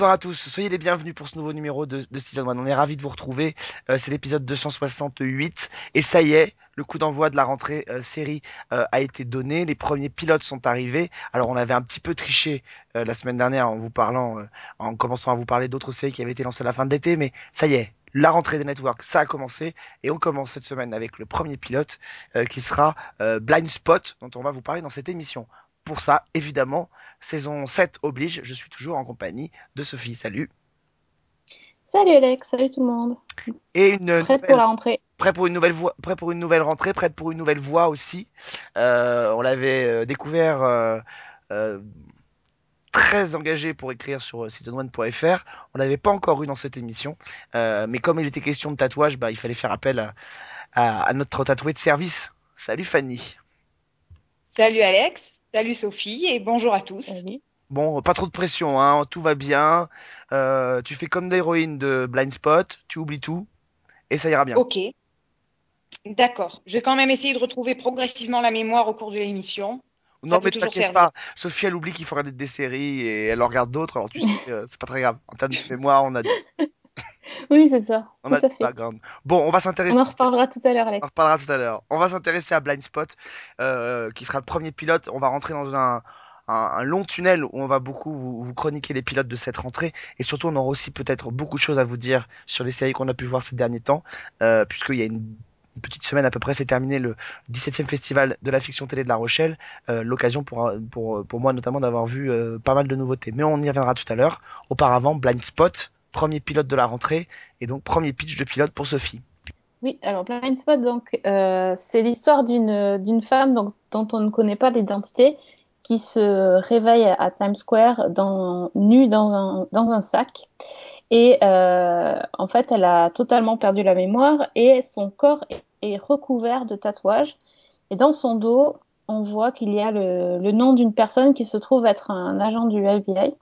Bonsoir à tous, soyez les bienvenus pour ce nouveau numéro de, de Season 1. On est ravis de vous retrouver. Euh, c'est l'épisode 268 et ça y est, le coup d'envoi de la rentrée euh, série euh, a été donné. Les premiers pilotes sont arrivés. Alors on avait un petit peu triché la semaine dernière en vous parlant, en commençant à vous parler d'autres séries qui avaient été lancées à la fin de l'été, mais ça y est. La rentrée des networks, ça a commencé et on commence cette semaine avec le premier pilote qui sera Blind Spot dont on va vous parler dans cette émission. Pour ça, évidemment, saison 7 oblige, je suis toujours en compagnie de Sophie. Salut. Salut Alex, salut tout le monde. Et une Prête nouvelle- pour la rentrée. prêt pour une nouvelle voix, prêt pour une nouvelle rentrée, prête pour une nouvelle voix aussi. Euh, on l'avait euh, découvert euh, euh, très engagé pour écrire sur euh, season1.fr. On l'avait pas encore eu dans cette émission, Euh, mais comme il était question de tatouage, bah, il fallait faire appel à, à- à notre tatoué de service. Salut Fanny. Salut Alex, salut Sophie et bonjour à tous. Salut. Bon, pas trop de pression, hein, tout va bien. Euh, tu fais comme l'héroïne de Blind Spot, tu oublies tout et ça ira bien. Ok, d'accord. Je vais quand même essayer de retrouver progressivement la mémoire au cours de l'émission. Non, peut mais toujours t'inquiète servir. pas. Sophie, elle oublie qu'il faut regarder des séries et elle en regarde d'autres. Alors, tu sais, euh, c'est pas très grave. En termes de mémoire, on a, Oui, c'est ça, on tout a à fait. Bon, on va s'intéresser. On en reparlera tout à l'heure, On en Alex. reparlera tout à l'heure. On va s'intéresser à Blind Spot, euh, qui sera le premier pilote. On va rentrer dans un, un, un long tunnel où on va beaucoup vous, vous chroniquer les pilotes de cette rentrée. Et surtout, on aura aussi peut-être beaucoup de choses à vous dire sur les séries qu'on a pu voir ces derniers temps, euh, puisqu'il y a une, une petite semaine à peu près, c'est terminé le 17e festival de la fiction télé de La Rochelle. Euh, L'occasion pour, pour, pour moi notamment d'avoir vu euh, pas mal de nouveautés. Mais on y reviendra tout à l'heure. Auparavant, Blind Spot, premier pilote de la rentrée, et donc premier pitch de pilote pour Sophie. Oui, alors Blind Spot, donc, euh, c'est l'histoire d'une femme donc, dont on ne connaît pas l'identité qui se réveille à, Times Square dans, nue dans un, dans un sac. Et euh, en fait, elle a totalement perdu la mémoire et son corps est recouvert de tatouages. Et dans son dos, on voit qu'il y a le, le nom d'une personne qui se trouve être un agent du FBI.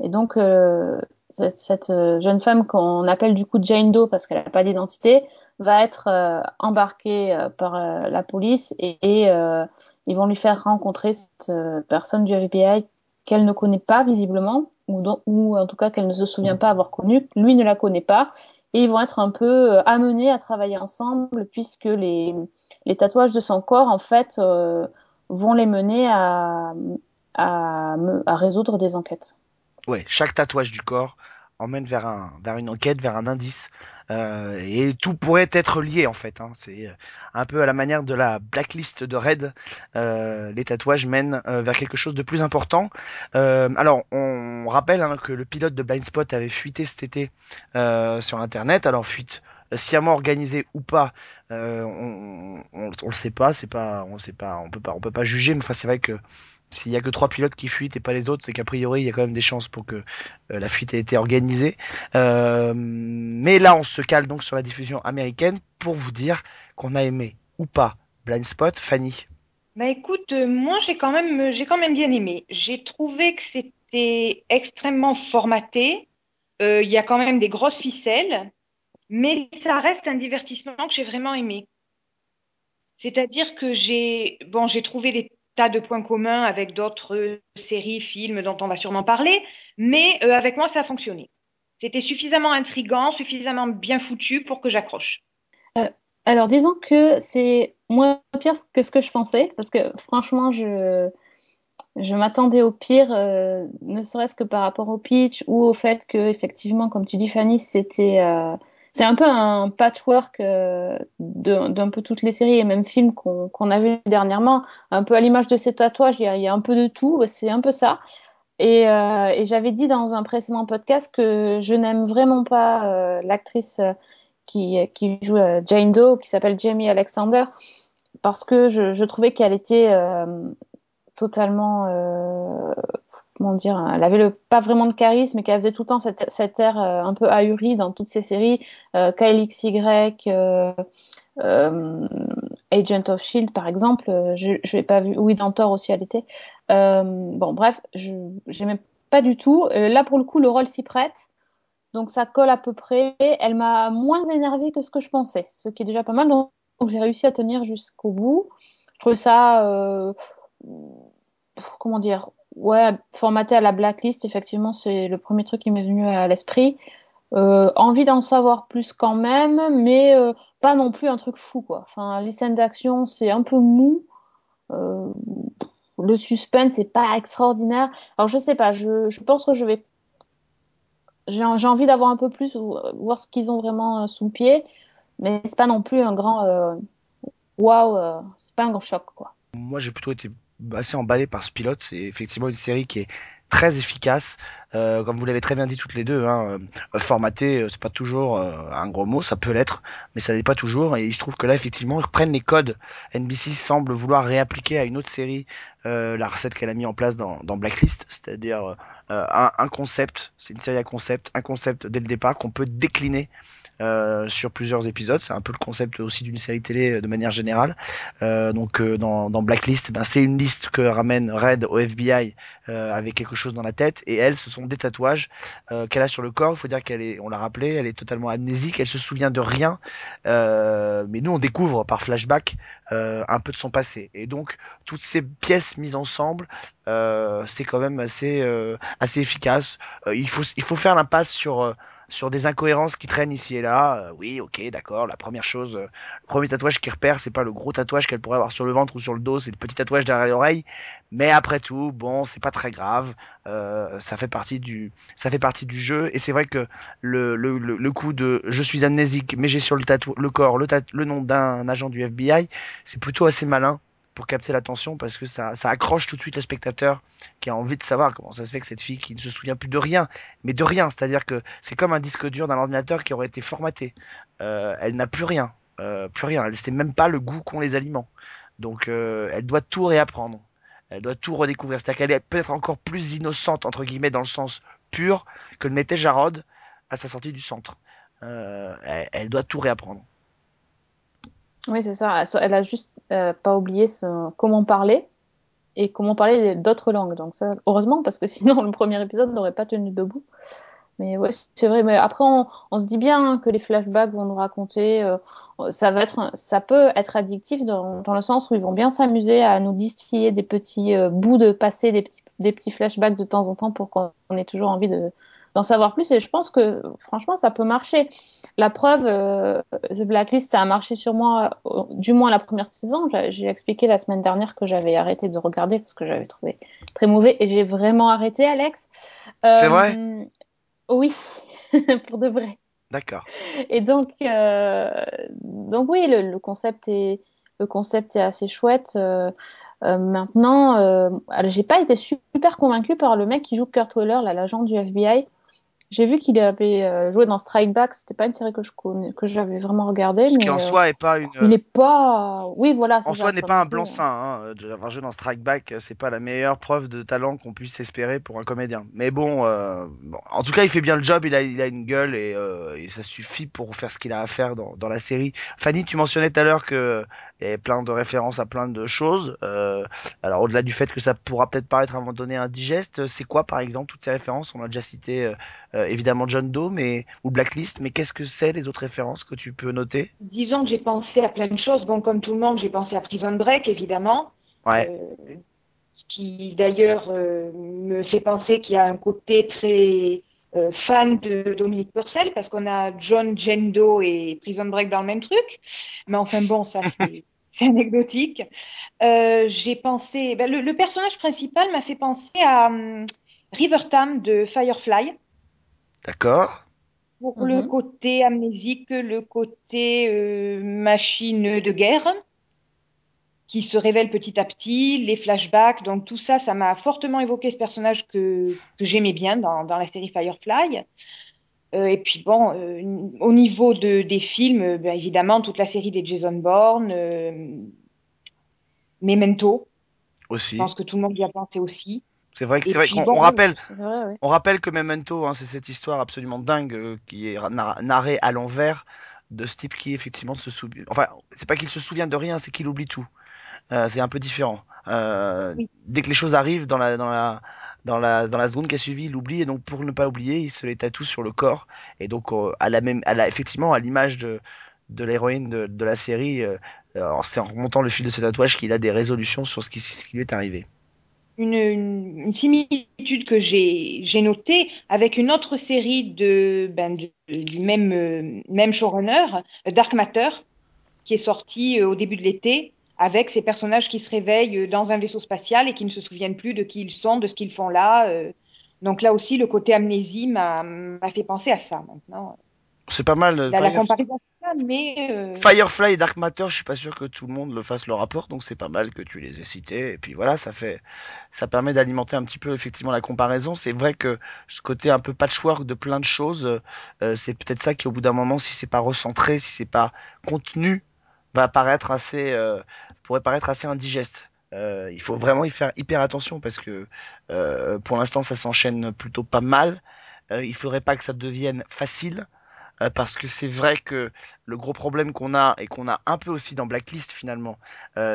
Et donc, euh, cette, cette jeune femme qu'on appelle du coup Jane Doe parce qu'elle n'a pas d'identité, va être euh, embarquée euh, par euh, la police et, euh, ils vont lui faire rencontrer cette euh, personne du FBI qu'elle ne connaît pas visiblement, ou, en tout cas qu'elle ne se souvient pas avoir connue. Lui ne la connaît pas. Et ils vont être un peu euh, amenés à travailler ensemble puisque les, les tatouages de son corps, en fait, euh, vont les mener à, à résoudre des enquêtes. Ouais, chaque tatouage du corps emmène vers un, vers une enquête, vers un indice, euh, et tout pourrait être lié en fait. Hein. C'est euh, un peu à la manière de la blacklist de Red. Euh, les tatouages mènent euh, vers quelque chose de plus important. Euh, alors, on rappelle hein, que le pilote de Blind Spot avait fuité cet été euh, sur Internet. Alors fuite sciemment organisée ou pas, on, on, on le sait pas. C'est pas, on sait pas, on peut pas, on peut pas juger. Mais enfin, c'est vrai que s'il y a que trois pilotes qui fuitent et pas les autres, c'est qu'a priori il y a quand même des chances pour que euh, la fuite ait été organisée. Euh, mais là, on se cale donc sur la diffusion américaine pour vous dire qu'on a aimé ou pas Blind Spot. Fanny, Bah écoute, euh, moi j'ai quand même, j'ai quand même bien aimé. J'ai trouvé que c'était extrêmement formaté. Il y a quand même des grosses ficelles, mais ça reste un divertissement que j'ai vraiment aimé. C'est-à-dire que j'ai, bon, j'ai trouvé des tas de points communs avec d'autres euh, séries, films dont on va sûrement parler, mais euh, avec moi ça a fonctionné. C'était suffisamment intriguant, suffisamment bien foutu pour que j'accroche. Alors, disons que c'est moins pire que ce que je pensais, parce que franchement, je, je m'attendais au pire, euh, ne serait-ce que par rapport au pitch ou au fait que, effectivement, comme tu dis, Fanny, c'était, euh, c'est un peu un patchwork euh, d'un peu toutes les séries et même films qu'on qu'on a vus dernièrement, un peu à l'image de ces tatouages, il y y a un peu de tout, c'est un peu ça. Et, euh, et j'avais dit dans un précédent podcast que je n'aime vraiment pas euh, l'actrice euh, qui, qui joue euh, Jane Doe, qui s'appelle Jamie Alexander, parce que je, je trouvais qu'elle était euh, totalement, dire, elle avait le, pas vraiment de charisme, et qu'elle faisait tout le temps cette, cette air euh, un peu ahuri dans toutes ses séries, euh, KLXY, euh, euh, Agent of Shield par exemple, euh, je je l'ai pas vu, oui dans Thor aussi elle était. Euh, bon bref, je j'aimais pas du tout. Euh, là pour le coup le rôle s'y prête. donc ça colle à peu près. Elle m'a moins énervée que ce que je pensais, ce qui est déjà pas mal. Donc, donc j'ai réussi à tenir jusqu'au bout. Je trouve ça, euh, comment dire, ouais, formaté à la blacklist, effectivement, c'est le premier truc qui m'est venu à l'esprit. Euh, envie d'en savoir plus quand même, mais euh, pas non plus un truc fou, quoi. Enfin, les scènes d'action, c'est un peu mou. Euh, le suspense, c'est pas extraordinaire. Alors, je sais pas, je, pense que je vais. J'ai envie d'avoir un peu plus, voir ce qu'ils ont vraiment sous le pied, mais c'est pas non plus un grand. Waouh, c'est pas un grand choc, quoi. Moi, j'ai plutôt été assez emballé par ce pilote. C'est effectivement une série qui est très efficace. Euh, comme vous l'avez très bien dit toutes les deux, hein, euh, formaté, euh, c'est pas toujours euh, un gros mot, ça peut l'être, mais ça l'est pas toujours. Et il se trouve que là, effectivement, ils reprennent les codes. NBC semble vouloir réappliquer à une autre série euh, la recette qu'elle a mis en place dans, dans Blacklist, c'est-à-dire euh, un, un concept, c'est une série à concept, un concept dès le départ qu'on peut décliner sur plusieurs épisodes. C'est un peu le concept aussi d'une série télé euh, de manière générale. Euh, donc euh, dans, dans Blacklist, ben, c'est une liste que ramène Red au FBI euh, avec quelque chose dans la tête et elle, ce sont des tatouages euh, qu'elle a sur le corps. Il faut dire qu'elle est, on l'a rappelé, elle est totalement amnésique, elle se souvient de rien. Euh, mais nous, on découvre par flashback euh, un peu de son passé. Et donc toutes ces pièces mises ensemble, euh, c'est quand même assez euh, assez efficace. Euh, il faut il faut faire l'impasse sur euh, sur des incohérences qui traînent ici et là. Euh, oui, ok, d'accord. La première chose, euh, le premier tatouage qu'il repère, c'est pas le gros tatouage qu'elle pourrait avoir sur le ventre ou sur le dos, c'est le petit tatouage derrière l'oreille. Mais après tout, bon, c'est pas très grave. Euh, ça fait partie du, ça fait partie du jeu. Et c'est vrai que le, le, le, coup de je suis amnésique, mais j'ai sur le, le corps le, le nom d'un agent du FBI, c'est plutôt assez malin pour capter l'attention parce que ça, accroche tout de suite le spectateur qui a envie de savoir comment ça se fait que cette fille qui ne se souvient plus de rien, mais de rien, c'est-à-dire que c'est comme un disque dur d'un ordinateur qui aurait été formaté. Euh, elle n'a plus rien, euh, plus rien. Elle sait même pas le goût qu'ont les aliments. Donc euh, elle doit tout réapprendre. Elle doit tout redécouvrir. C'est-à-dire qu'elle est peut-être encore plus innocente entre guillemets dans le sens pur que ne l'était Jarod à sa sortie du centre. Elle doit tout réapprendre. Oui, c'est ça. Elle a juste euh, pas oublié son- comment parler et comment parler d'autres langues. Donc ça, heureusement, parce que sinon le premier épisode n'aurait pas tenu debout. Mais ouais, c'est vrai. Mais après, on, on se dit bien que les flashbacks vont nous raconter. euh, ça va être, ça peut être addictif dans, dans le sens où ils vont bien s'amuser à nous distiller des petits euh, bouts de passé, des petits, des petits flashbacks de temps en temps pour qu'on ait toujours envie de d'en savoir plus. Et je pense que franchement, ça peut marcher. La preuve, euh, The Blacklist, ça a marché sur moi, euh, du moins la première saison. J'ai expliqué la semaine dernière que j'avais arrêté de regarder parce que j'avais trouvé très mauvais et j'ai vraiment arrêté, Alex. C'est Euh, vrai Oui, pour de vrai. D'accord. Et donc, euh, donc oui, le, le concept est, le concept est assez chouette. Euh, euh, maintenant, euh, j'ai pas été super convaincue par le mec qui joue Kurt Weller, l'agent du FBI. J'ai vu qu'il avait euh, joué dans Strike Back. C'était pas une série que je connais, que j'avais vraiment regardée, Ce mais qui en euh, soi est pas une. il est pas. Oui, voilà, En soi, n'est pas un blanc-seing. Hein. joué dans Strike Back, euh, c'est pas la meilleure preuve de talent qu'on puisse espérer pour un comédien. Mais bon, euh, bon, en tout cas, il fait bien le job. Il a, il a une gueule et, euh, et ça suffit pour faire ce qu'il a à faire dans, dans la série. Fanny, tu mentionnais tout à l'heure que il y avait plein de références à plein de choses. Euh, alors, au-delà du fait que ça pourra peut-être paraître à un moment donné indigeste, c'est quoi, par exemple, toutes ces références? On a déjà cité euh, euh, évidemment John Doe, mais ou Blacklist. Mais qu'est-ce que c'est les autres références que tu peux noter? Disons que j'ai pensé à plein de choses. Bon, comme tout le monde, j'ai pensé à Prison Break, évidemment. Ouais. Euh, ce qui d'ailleurs me fait penser qu'il y a un côté très euh, fan de Dominique Purcell, parce qu'on a John Jendo et Prison Break dans le même truc. Mais enfin bon, ça c'est anecdotique. Euh, j'ai pensé, ben, le, le personnage principal m'a fait penser à hum, River Tam de Firefly. D'accord. Pour le Mhm. côté amnésique, le côté euh, machine de guerre qui se révèle petit à petit, les flashbacks, donc tout ça, ça m'a fortement évoqué ce personnage que, que j'aimais bien dans, dans la série Firefly. Euh, et puis bon, euh, au niveau de, des films, euh, ben, évidemment, toute la série des Jason Bourne, euh, Memento, je Aussi. pense que tout le monde y a pensé aussi. C'est vrai que Et c'est vrai qu'on bon, rappelle, vrai, on rappelle que Memento, hein, c'est cette histoire absolument dingue euh, qui est nar- narrée à l'envers de ce type qui effectivement se souvient. Enfin, c'est pas qu'il se souvient de rien, c'est qu'il oublie tout. Euh, c'est un peu différent. Euh, oui, dès que les choses arrivent dans la dans la dans la dans la seconde qui a suivi, il l'oublie et donc pour ne pas oublier, il se les tatoue sur le corps et donc euh, à la même à la effectivement à l'image de de l'héroïne de, de la série, euh, c'est en remontant le fil de ses tatouages qu'il a des résolutions sur ce qui ce qui lui est arrivé. une, une, une similitude que j'ai notée avec une autre série de, ben, de- du même, euh, même showrunner, Dark Matter, qui est sortie au début de l'été, avec ces personnages qui se réveillent euh, dans un vaisseau spatial et qui ne se souviennent plus de qui ils sont, de ce qu'ils font là. euh. Donc là aussi, le côté amnésie m'a fait penser à ça maintenant. C'est pas mal. euh, La, la comparaison, mais euh, Firefly et Dark Matter, je suis pas sûr que tout le monde le fasse le rapport, donc c'est pas mal que tu les aies cités. Et puis voilà, ça fait, ça permet d'alimenter un petit peu effectivement la comparaison. C'est vrai que ce côté un peu patchwork de plein de choses, euh, c'est peut-être ça qui au bout d'un moment, si c'est pas recentré, si c'est pas contenu, va paraître assez, euh, pourrait paraître assez indigeste. Euh, il faut vraiment y faire hyper attention parce que euh, pour l'instant ça s'enchaîne plutôt pas mal. Euh, il faudrait pas que ça devienne facile parce que c'est vrai que le gros problème qu'on a et qu'on a un peu aussi dans Blacklist finalement,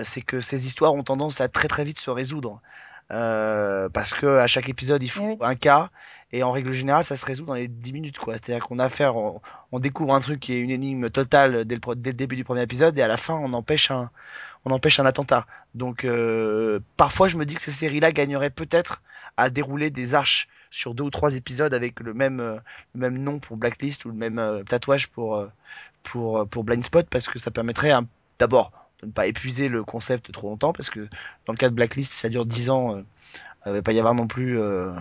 c'est que ces histoires ont tendance à très très vite se résoudre. Euh, parce que à chaque épisode il faut Eh oui. un cas et en règle générale ça se résout dans les 10 minutes quoi. C'est-à-dire qu'on a affaire, on, on découvre un truc qui est une énigme totale dès le, pro- dès le début du premier épisode et à la fin on empêche un, on empêche un attentat. Donc euh, parfois je me dis que ces séries-là gagneraient peut-être à dérouler des arches sur deux ou trois épisodes avec le même euh, le même nom pour Blacklist ou le même euh, tatouage pour pour pour Blind Spot parce que ça permettrait un- d'abord de ne pas épuiser le concept trop longtemps parce que dans le cas de Blacklist ça dure 10 ans euh, il va pas y avoir non plus euh,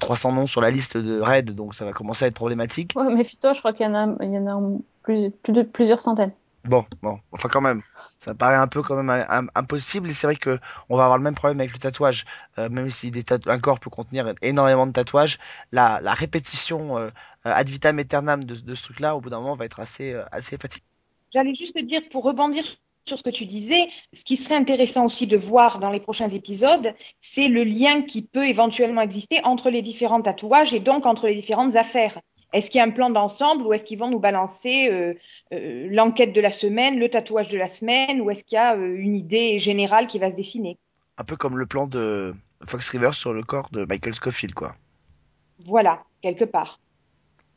300 noms sur la liste de Raid donc ça va commencer à être problématique Ouais, méfie-toi, je crois qu'il y en a, il y en a plus, plus de plusieurs centaines. Bon, bon, enfin quand même, ça paraît un peu quand même impossible et c'est vrai que on va avoir le même problème avec le tatouage, Euh, même si des un corps peut contenir énormément de tatouages, la, la répétition euh, ad vitam aeternam de, de ce truc-là, au bout d'un moment, va être assez, euh, assez fatigant. J'allais juste te dire, pour rebondir sur ce que tu disais, ce qui serait intéressant aussi de voir dans les prochains épisodes, c'est le lien qui peut éventuellement exister entre les différents tatouages et donc entre les différentes affaires. Est-ce qu'il y a un plan d'ensemble ou est-ce qu'ils vont nous balancer euh, euh, l'enquête de la semaine, le tatouage de la semaine, ou est-ce qu'il y a euh, une idée générale qui va se dessiner? Un peu comme le plan de Fox River sur le corps de Michael Scofield, quoi. Voilà, quelque part.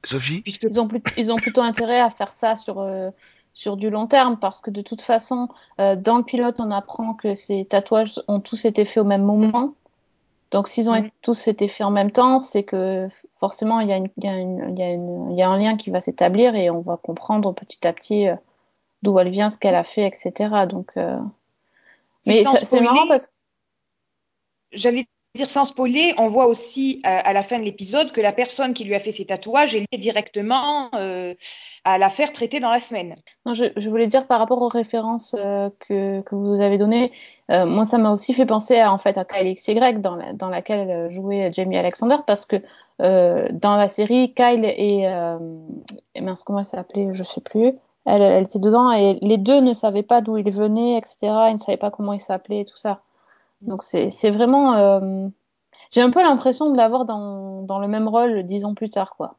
Sophie? Puisque Ils ont, plus- ils ont plutôt intérêt à faire ça sur, euh, sur du long terme parce que de toute façon, euh, dans le pilote, on apprend que ces tatouages ont tous été faits au même moment. Donc, s'ils ont Mhm. tous été faits en même temps, c'est que forcément, il y a, une, il y a, une, il y y a un lien qui va s'établir et on va comprendre petit à petit euh, d'où elle vient, ce qu'elle a fait, etc. Donc, euh, mais c'est marrant parce que J'allais dire sans spoiler, on voit aussi euh, à la fin de l'épisode que la personne qui lui a fait ses tatouages est liée directement euh, à l'affaire traitée dans la semaine. Non, je, voulais dire par rapport aux références euh, que, que vous avez données, moi ça m'a aussi fait penser à, en fait à dans, dans laquelle jouait Jamie Alexander parce que dans la série Kyle et, et mince comment elle s'appelait je sais plus. Elle, elle était dedans et les deux ne savaient pas d'où ils venaient etc ils ne savaient pas comment ils s'appelaient et tout ça donc c'est vraiment euh, j'ai un peu l'impression de l'avoir dans, dans le même rôle dix ans plus tard quoi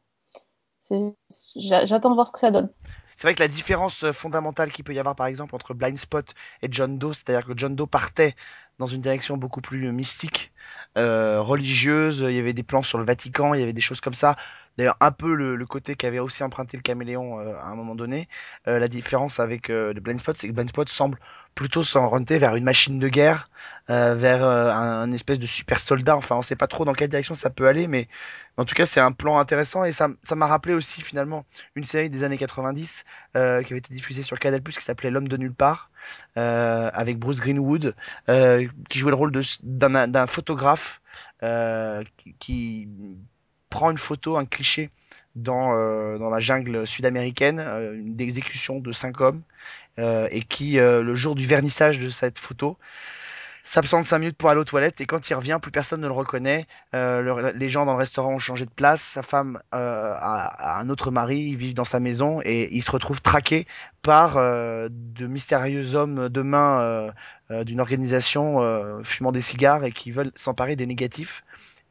j'attends de voir ce que ça donne C'est vrai que la différence euh, fondamentale qu'il peut y avoir par exemple entre Blind Spot et John Doe, c'est-à-dire que John Doe partait dans une direction beaucoup plus mystique, euh, religieuse, il y avait des plans sur le Vatican, il y avait des choses comme ça. D'ailleurs, un peu le, le côté qu'avait aussi emprunté le caméléon euh, à un moment donné. Euh, la différence avec euh, le Blind Spot, c'est que Blind Spot semble plutôt s'orienter vers une machine de guerre, euh, vers euh, un, un espèce de super soldat. Enfin, on sait pas trop dans quelle direction ça peut aller, mais en tout cas, c'est un plan intéressant et ça ça m'a rappelé aussi finalement une série des années 90 euh, qui avait été diffusée sur Canal+ qui s'appelait L'homme de nulle part avec Bruce Greenwood qui jouait le rôle d'un photographe euh, qui prend une photo, un cliché dans euh, dans la jungle sud-américaine, euh, une exécution de cinq hommes euh, et qui le jour du vernissage de cette photo s'absente 5 minutes pour aller aux toilettes et quand il revient, plus personne ne le reconnaît. Le- les gens dans le restaurant ont changé de place, sa femme a, un autre mari, ils vivent dans sa maison et il se retrouve traqué par de mystérieux hommes de main d'une organisation fumant des cigares et qui veulent s'emparer des négatifs.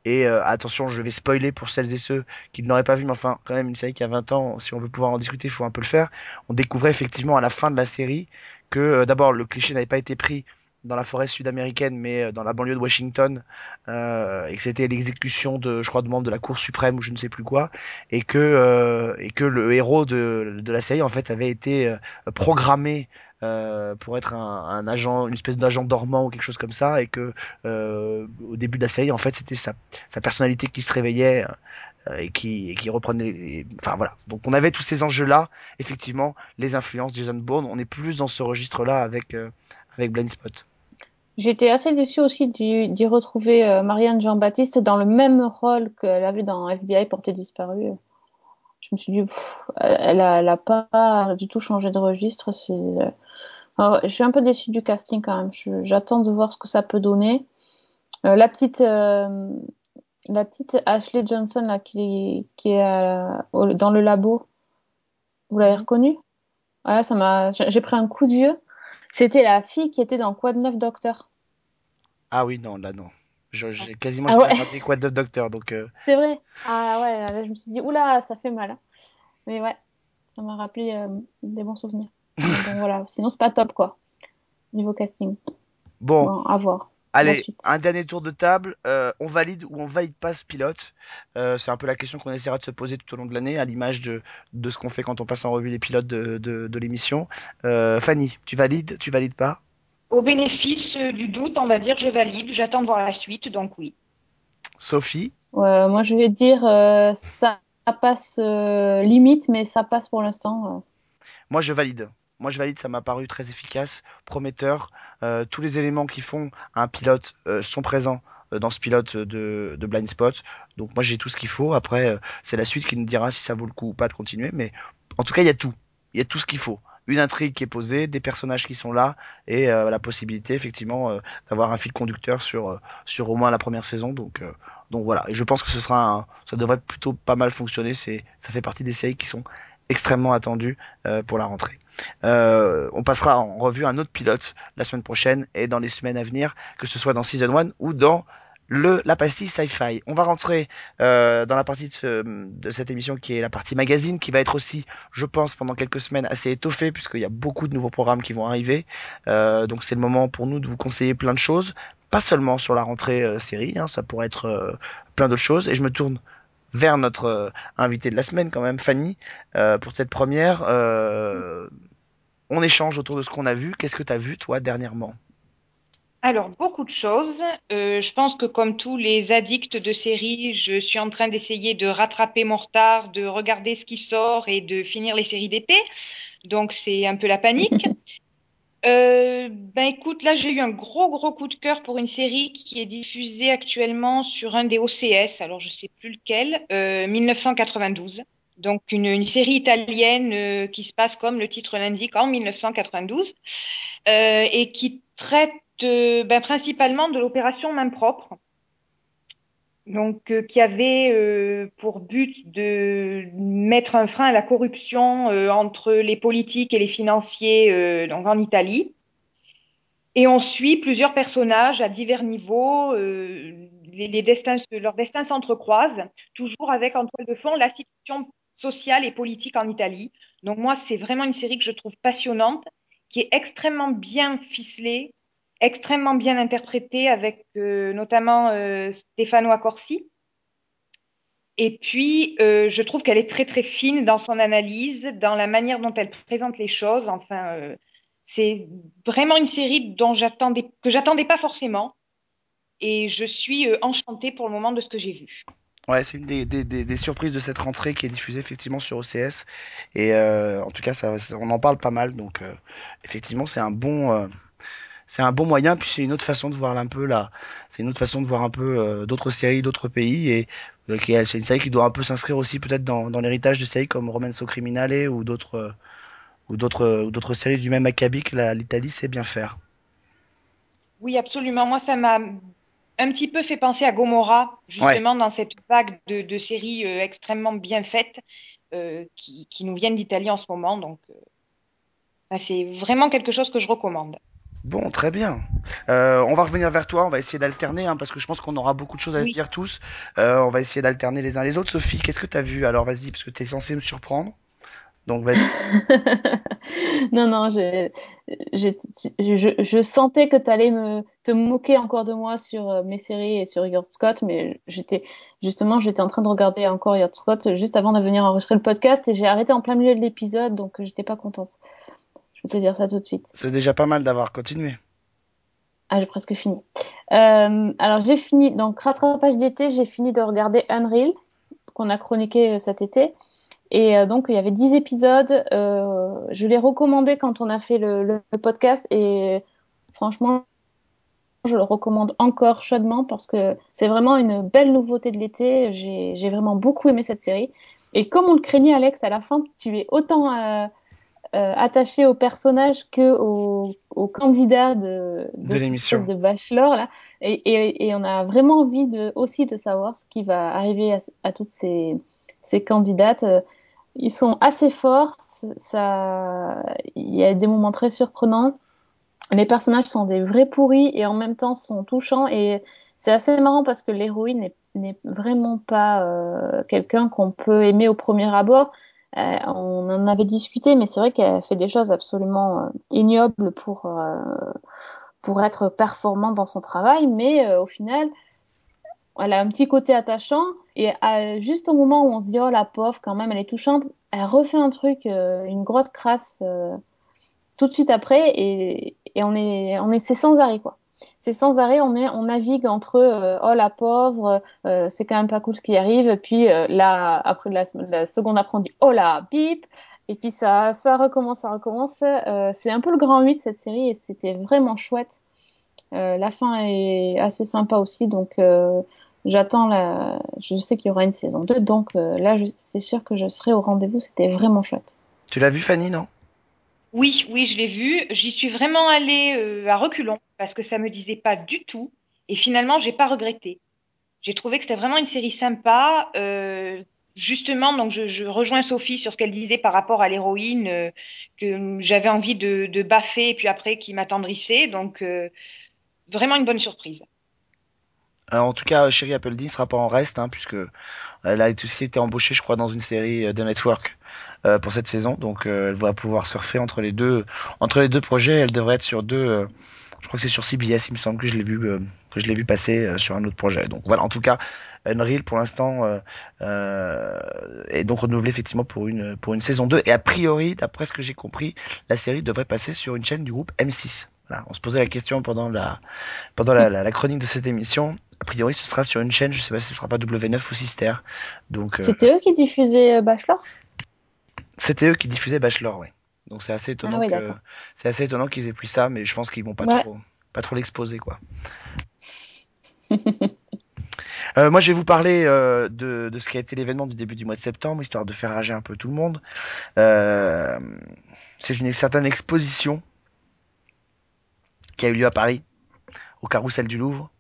Et euh, attention, je vais spoiler pour celles et ceux qui ne l'auraient pas vu, mais enfin, quand même, une série qui a 20 ans, si on veut pouvoir en discuter, il faut un peu le faire. On découvrait effectivement à la fin de la série que euh, d'abord le cliché n'avait pas été pris dans la forêt sud-américaine, mais euh, dans la banlieue de Washington, euh, et que c'était l'exécution de, je crois, de membres de la Cour suprême ou je ne sais plus quoi, et que euh, et que le héros de, de la série en fait avait été euh, programmé euh, pour être un, agent, une espèce d'agent dormant ou quelque chose comme ça, et que euh, au début de la série, en fait, c'était sa, personnalité qui se réveillait euh, et qui, et qui reprenait. Enfin voilà. Donc on avait tous ces enjeux-là. Effectivement, les influences Jason Bourne, on est plus dans ce registre-là avec avec Blind Spot. J'étais assez déçue aussi d'y retrouver Marianne Jean-Baptiste dans le même rôle qu'elle avait dans FBI Portée disparue. Je me suis dit, pff, elle a, elle a pas du tout changé de registre. C'est, euh, alors, je suis un peu déçue du casting quand même. Je- J'attends de voir ce que ça peut donner. Euh, la petite, euh, la petite Ashley Johnson là, qui, qui est au- dans le labo, vous l'avez reconnue? Ouais, ça m'a, j'ai pris un coup de vieux. C'était la fille qui était dans Quoi de neuf Docteur? Ah oui, non, là non. J'ai quasiment Ah ouais. regardé Quad of Doctor, donc euh, C'est vrai. Ah ouais, là, je me suis dit, oula, ça fait mal. hein. Mais ouais, ça m'a rappelé euh, des bons souvenirs. Bon, voilà. Sinon, c'est pas top, quoi. Niveau casting. bon. Bon, à voir. Allez, un dernier tour de table. Euh, on valide ou on valide pas ce pilote C'est un peu la question qu'on essaiera de se poser tout au long de l'année, à l'image de, de ce qu'on fait quand on passe en revue les pilotes de, de, de l'émission. Fanny, tu valides Tu valides pas? Au bénéfice euh, du doute, on va dire je valide, j'attends de voir la suite, donc oui. Sophie Ouais, moi, je vais dire, euh, ça passe euh, limite, mais ça passe pour l'instant. euh. Moi, je valide. Moi, je valide, ça m'a paru très efficace, prometteur. Euh, tous les éléments qui font un pilote euh, sont présents euh, dans ce pilote de, de Blind Spot. Donc, moi, j'ai tout ce qu'il faut. Après, euh, c'est la suite qui nous dira si ça vaut le coup ou pas de continuer. Mais en tout cas, il y a tout. Il y a tout ce qu'il faut. Une intrigue qui est posée, des personnages qui sont là et euh, la possibilité, effectivement, euh, d'avoir un fil conducteur sur, euh, sur au moins la première saison. Donc, donc voilà. Et je pense que ce sera un, ça devrait plutôt pas mal fonctionner. C'est, ça fait partie des séries qui sont extrêmement attendues pour la rentrée. On passera en revue un autre pilote la semaine prochaine et dans les semaines à venir, que ce soit dans Season 1 ou dans le, la pastille sci-fi. On va rentrer euh, dans la partie de, ce- de cette émission qui est la partie magazine, qui va être aussi, je pense, pendant quelques semaines assez étoffée, puisqu'il y a beaucoup de nouveaux programmes qui vont arriver. Euh, donc c'est le moment pour nous de vous conseiller plein de choses, pas seulement sur la rentrée euh, série, hein, ça pourrait être plein d'autres choses. Et je me tourne vers notre invité de la semaine quand même, Fanny, pour cette première. On échange autour de ce qu'on a vu. Qu'est-ce que tu as vu, toi, dernièrement? Alors, beaucoup de choses. Euh, je pense que comme tous les addicts de séries, je suis en train d'essayer de rattraper mon retard, de regarder ce qui sort et de finir les séries d'été. Donc, c'est un peu la panique. Euh, ben écoute, là j'ai eu un gros gros coup de cœur pour une série qui est diffusée actuellement sur un des OCS, alors je sais plus lequel, euh, 1992. Donc une, une série italienne euh, qui se passe comme le titre l'indique en 1992 euh, et qui traite ben, principalement de l'opération main propre. Donc, euh, qui avait euh, pour but de mettre un frein à la corruption euh, entre les politiques et les financiers donc en Italie. Et on suit plusieurs personnages à divers niveaux. les destins, leurs destins s'entrecroisent, toujours avec en toile de fond la situation sociale et politique en Italie. Donc moi, c'est vraiment une série que je trouve passionnante, qui est extrêmement bien ficelée, extrêmement bien interprétée, avec euh, notamment euh, Stefano Accorsi. Et puis, euh, je trouve qu'elle est très très fine dans son analyse, dans la manière dont elle présente les choses. Enfin, euh, c'est vraiment une série dont j'attendais, que j'attendais pas forcément. Et je suis enchantée pour le moment de ce que j'ai vu. Ouais, c'est une des, des, surprises de cette rentrée qui est diffusée effectivement sur OCS. Et en tout cas, ça, on en parle pas mal. Donc, effectivement, c'est un bon, c'est un bon moyen. Puis c'est une autre façon de voir un peu là. C'est une autre façon de voir un peu euh, d'autres séries, d'autres pays. Et euh, c'est une série qui doit un peu s'inscrire aussi peut-être dans, dans l'héritage de séries comme Romanzo Criminale ou d'autres, euh, ou d'autres, ou d'autres séries du même acabit que l'Italie sait bien faire. Oui, absolument. Moi, ça m'a un petit peu fait penser à Gomorrah, Ouais. justement, dans cette vague de, de séries euh, extrêmement bien faites qui, qui nous viennent d'Italie en ce moment. Donc, bah, c'est vraiment quelque chose que je recommande. Bon, très bien. Euh, on va revenir vers toi, on va essayer d'alterner, hein, parce que je pense qu'on aura beaucoup de choses à se Oui. dire tous. Euh, on va essayer d'alterner les uns les autres. Sophie, qu'est-ce que tu as vu? Alors vas-y, parce que tu es censée me surprendre. Donc vas-y. non, non, je, je sentais que tu allais me, te moquer encore de moi sur euh, mes séries et sur Yard Scott, mais j'étais justement, j'étais en train de regarder encore Yard Scott juste avant de venir enregistrer le podcast et j'ai arrêté en plein milieu de l'épisode, donc euh, j'étais pas contente. Je vais te dire ça tout de suite. C'est déjà pas mal d'avoir continué. Ah, j'ai presque fini. Euh, alors, j'ai fini, donc rattrapage d'été, j'ai fini de regarder Unreal, qu'on a chroniqué euh, cet été. Et euh, donc, il y avait 10 épisodes. Euh, je l'ai recommandé quand on a fait le, le- le podcast. Et franchement, je le recommande encore chaudement parce que c'est vraiment une belle nouveauté de l'été. J'ai, vraiment beaucoup aimé cette série. Et comme on le craignait, Alex, à la fin, tu es autant attaché au personnage que au, au candidat de, l'émission. de bachelor là. Et, et, et on a vraiment envie de, aussi de savoir ce qui va arriver à, à toutes ces, ces candidates. Euh, Ils sont assez forts. Ça, il y a des moments très surprenants. Les personnages sont des vrais pourris et en même temps sont touchants. Et c'est assez marrant parce que l'héroïne n'est n'est vraiment pas euh, quelqu'un qu'on peut aimer au premier abord. Euh, on en avait discuté, mais c'est vrai qu'elle fait des choses absolument euh, ignobles pour, euh, pour être performante dans son travail, mais euh, au final, elle a un petit côté attachant, et à- juste au moment où on se dit, oh la pauvre, quand même, elle est touchante, elle refait un truc, euh, une grosse crasse euh, tout de suite après, et, et on est, on est, c'est sans arrêt, quoi. C'est sans arrêt, on, est, on navigue entre euh, oh la pauvre, euh, c'est quand même pas cool ce qui arrive, puis euh, après la, seconde après, oh la bip, et puis ça, ça recommence, ça recommence. Euh, c'est un peu le grand 8 cette série, et c'était vraiment chouette. La fin est assez sympa aussi, donc j'attends la. Je sais qu'il y aura une saison 2, donc là, je- c'est sûr que je serai au rendez-vous, c'était vraiment chouette. Tu l'as vu, Fanny, non? Oui, oui, je l'ai vu. J'y suis vraiment allée euh, à reculons parce que ça me disait pas du tout. Et finalement, j'ai pas regretté. J'ai trouvé que c'était vraiment une série sympa. Euh, justement, donc je, rejoins Sophie sur ce qu'elle disait par rapport à l'héroïne euh, que j'avais envie de, de baffer et puis après qui m'attendrissait. Donc vraiment une bonne surprise. En tout cas, Chérie Appleby ne sera pas en reste, hein, puisque elle a aussi été embauchée, je crois, dans une série de Network euh, pour cette saison. Donc, euh, elle va pouvoir surfer entre les deux, entre les deux projets. Elle devrait être sur deux. euh, je crois que c'est sur CBS, il me semble que je l'ai vu, euh, que je l'ai vu passer euh, sur un autre projet. Donc voilà. En tout cas, Unreal pour l'instant euh, euh, est donc renouvelé effectivement pour une pour une saison 2 et a priori, d'après ce que j'ai compris, la série devrait passer sur une chaîne du groupe M6. Voilà, on se posait la question pendant la pendant la, chronique de cette émission. A priori, ce sera sur une chaîne, je sais pas si ce sera pas W9 ou Sister. Donc euh, C'était eux qui diffusaient Bachelor? C'était eux qui diffusaient Bachelor, ouais. Donc c'est assez étonnant Ah oui, que c'est assez étonnant qu'ils aient plus ça, mais je pense qu'ils vont pas Ouais. trop pas trop l'exposer quoi. Euh, moi, je vais vous parler euh, de, de ce qui a été l'événement du début du mois de septembre, histoire de faire rager un peu tout le monde. Euh, c'est une certaine exposition qui a eu lieu à Paris, au Carrousel du Louvre,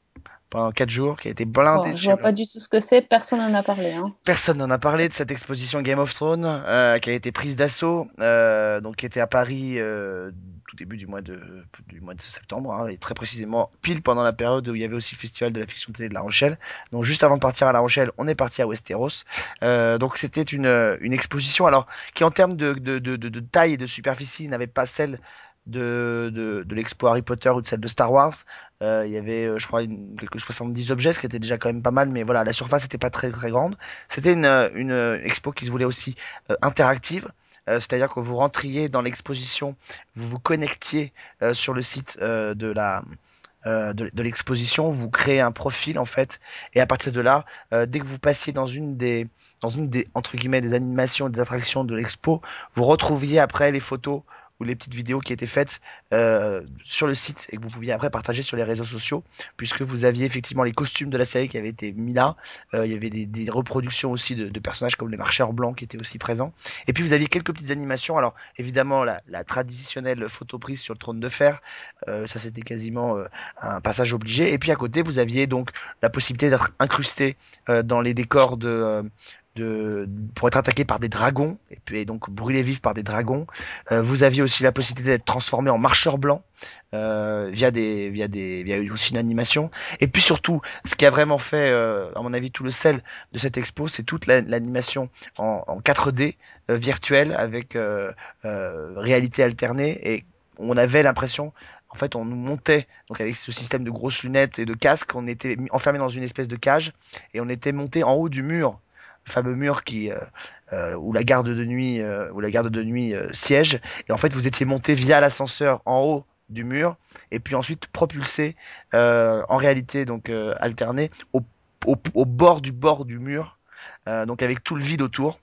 pendant quatre jours, qui a été blindée Bon, je vois pas du tout ce que c'est, personne n'en a parlé. Hein. Personne n'en a parlé de cette exposition Game of Thrones euh, qui a été prise d'assaut, euh, donc qui était à Paris euh, tout début du mois de du mois de septembre, hein, et très précisément pile pendant la période où il y avait aussi le festival de la fiction télé de La Rochelle. Donc juste avant de partir à La Rochelle, on est parti à Westeros. Euh, donc c'était une une exposition alors qui en termes de, de, de, de taille et de superficie n'avait pas celle de, de, l'expo Harry Potter ou de celle de Star Wars. Euh, il y avait, euh, je crois, une, quelques 70 objets, ce qui était déjà quand même pas mal, mais voilà, la surface n'était pas très très grande. C'était une, euh, une expo qui se voulait aussi interactive. C'est-à-dire que vous rentriez dans l'exposition, vous vous connectiez sur le site de la de, de l'exposition, vous créez un profil en fait, et à partir de là, dès que vous passiez dans une des dans une des entre guillemets des animations, des attractions de l'expo, vous retrouviez après les photos les petites vidéos qui étaient faites euh, sur le site et que vous pouviez après partager sur les réseaux sociaux, puisque vous aviez effectivement les costumes de la série qui avaient été mis là. Euh, il y avait des, reproductions aussi de, personnages comme les marcheurs blancs qui étaient aussi présents. Et puis vous aviez quelques petites animations. Alors évidemment la, traditionnelle photo prise sur le trône de fer, euh, ça c'était quasiment un passage obligé. Et puis à côté vous aviez donc la possibilité d'être incrusté dans les décors de de pour être attaqué par des dragons et puis donc brûlé vif par des dragons. Euh, vous aviez aussi la possibilité d'être transformé en marcheur blanc euh, via des via des via aussi une animation. Et puis surtout, ce qui a vraiment fait, euh, à mon avis, tout le sel de cette expo, c'est toute la- l'animation en, en 4D euh, virtuelle avec euh, euh, réalité alternée et on avait l'impression en fait, on nous montait, donc avec ce système de grosses lunettes et de casques, on était enfermé dans une espèce de cage et on était monté en haut du mur, fameux mur qui euh, euh, où la garde de nuit euh, où la garde de nuit euh, siège. Et en fait, vous étiez monté via l'ascenseur en haut du mur et puis ensuite propulsé en réalité donc alterné au, au, au bord du bord du mur, donc avec tout le vide autour.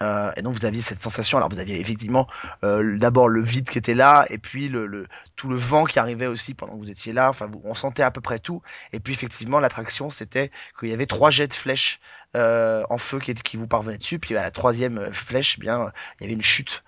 Euh, et donc vous aviez cette sensation. Alors vous aviez effectivement euh, d'abord le vide qui était là, et puis le, le tout le vent qui arrivait aussi pendant que vous étiez là. Enfin, vous, on sentait à peu près tout. Et puis effectivement, l'attraction c'était qu'il y avait trois jets de flèches euh, en feu qui, vous parvenaient dessus. Puis à la troisième euh, flèche, bien, euh, il y avait une chute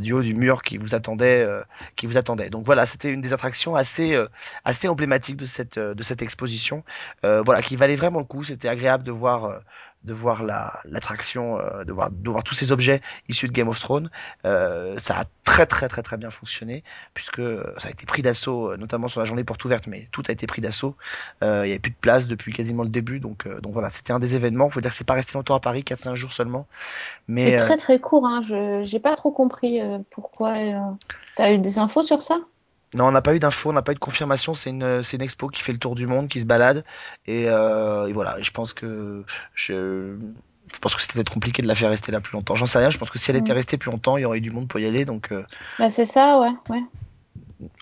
du haut du mur qui vous attendait, qui vous attendait. Donc voilà, c'était une des attractions assez assez emblématiques de cette de cette exposition. Voilà, qui valait vraiment le coup. C'était agréable de voir. Euh, de voir la l'attraction, euh, de voir de voir tous ces objets issus de Game of Thrones. Euh, ça a très très très très bien fonctionné puisque euh, ça a été pris d'assaut, euh, notamment sur la journée porte ouverte, mais tout a été pris d'assaut. Euh, il y avait plus de place depuis quasiment le début, donc euh, donc voilà, c'était un des événements. Faut dire que c'est pas resté longtemps à Paris, 4-5 jours seulement. C'est Mais euh, très très court, hein. Je j'ai pas trop compris euh, pourquoi. euh, T'as eu des infos sur ça? Non, on n'a pas eu d'infos, on n'a pas eu de confirmation. C'est une c'est une expo qui fait le tour du monde, qui se balade et, euh, et voilà. Je pense que je je pense que c'était peut-être compliqué de la faire rester là plus longtemps. J'en sais rien. Je pense que si elle était Mm. restée plus longtemps, il y aurait eu du monde pour y aller. Donc euh, Bah c'est ça, ouais, ouais.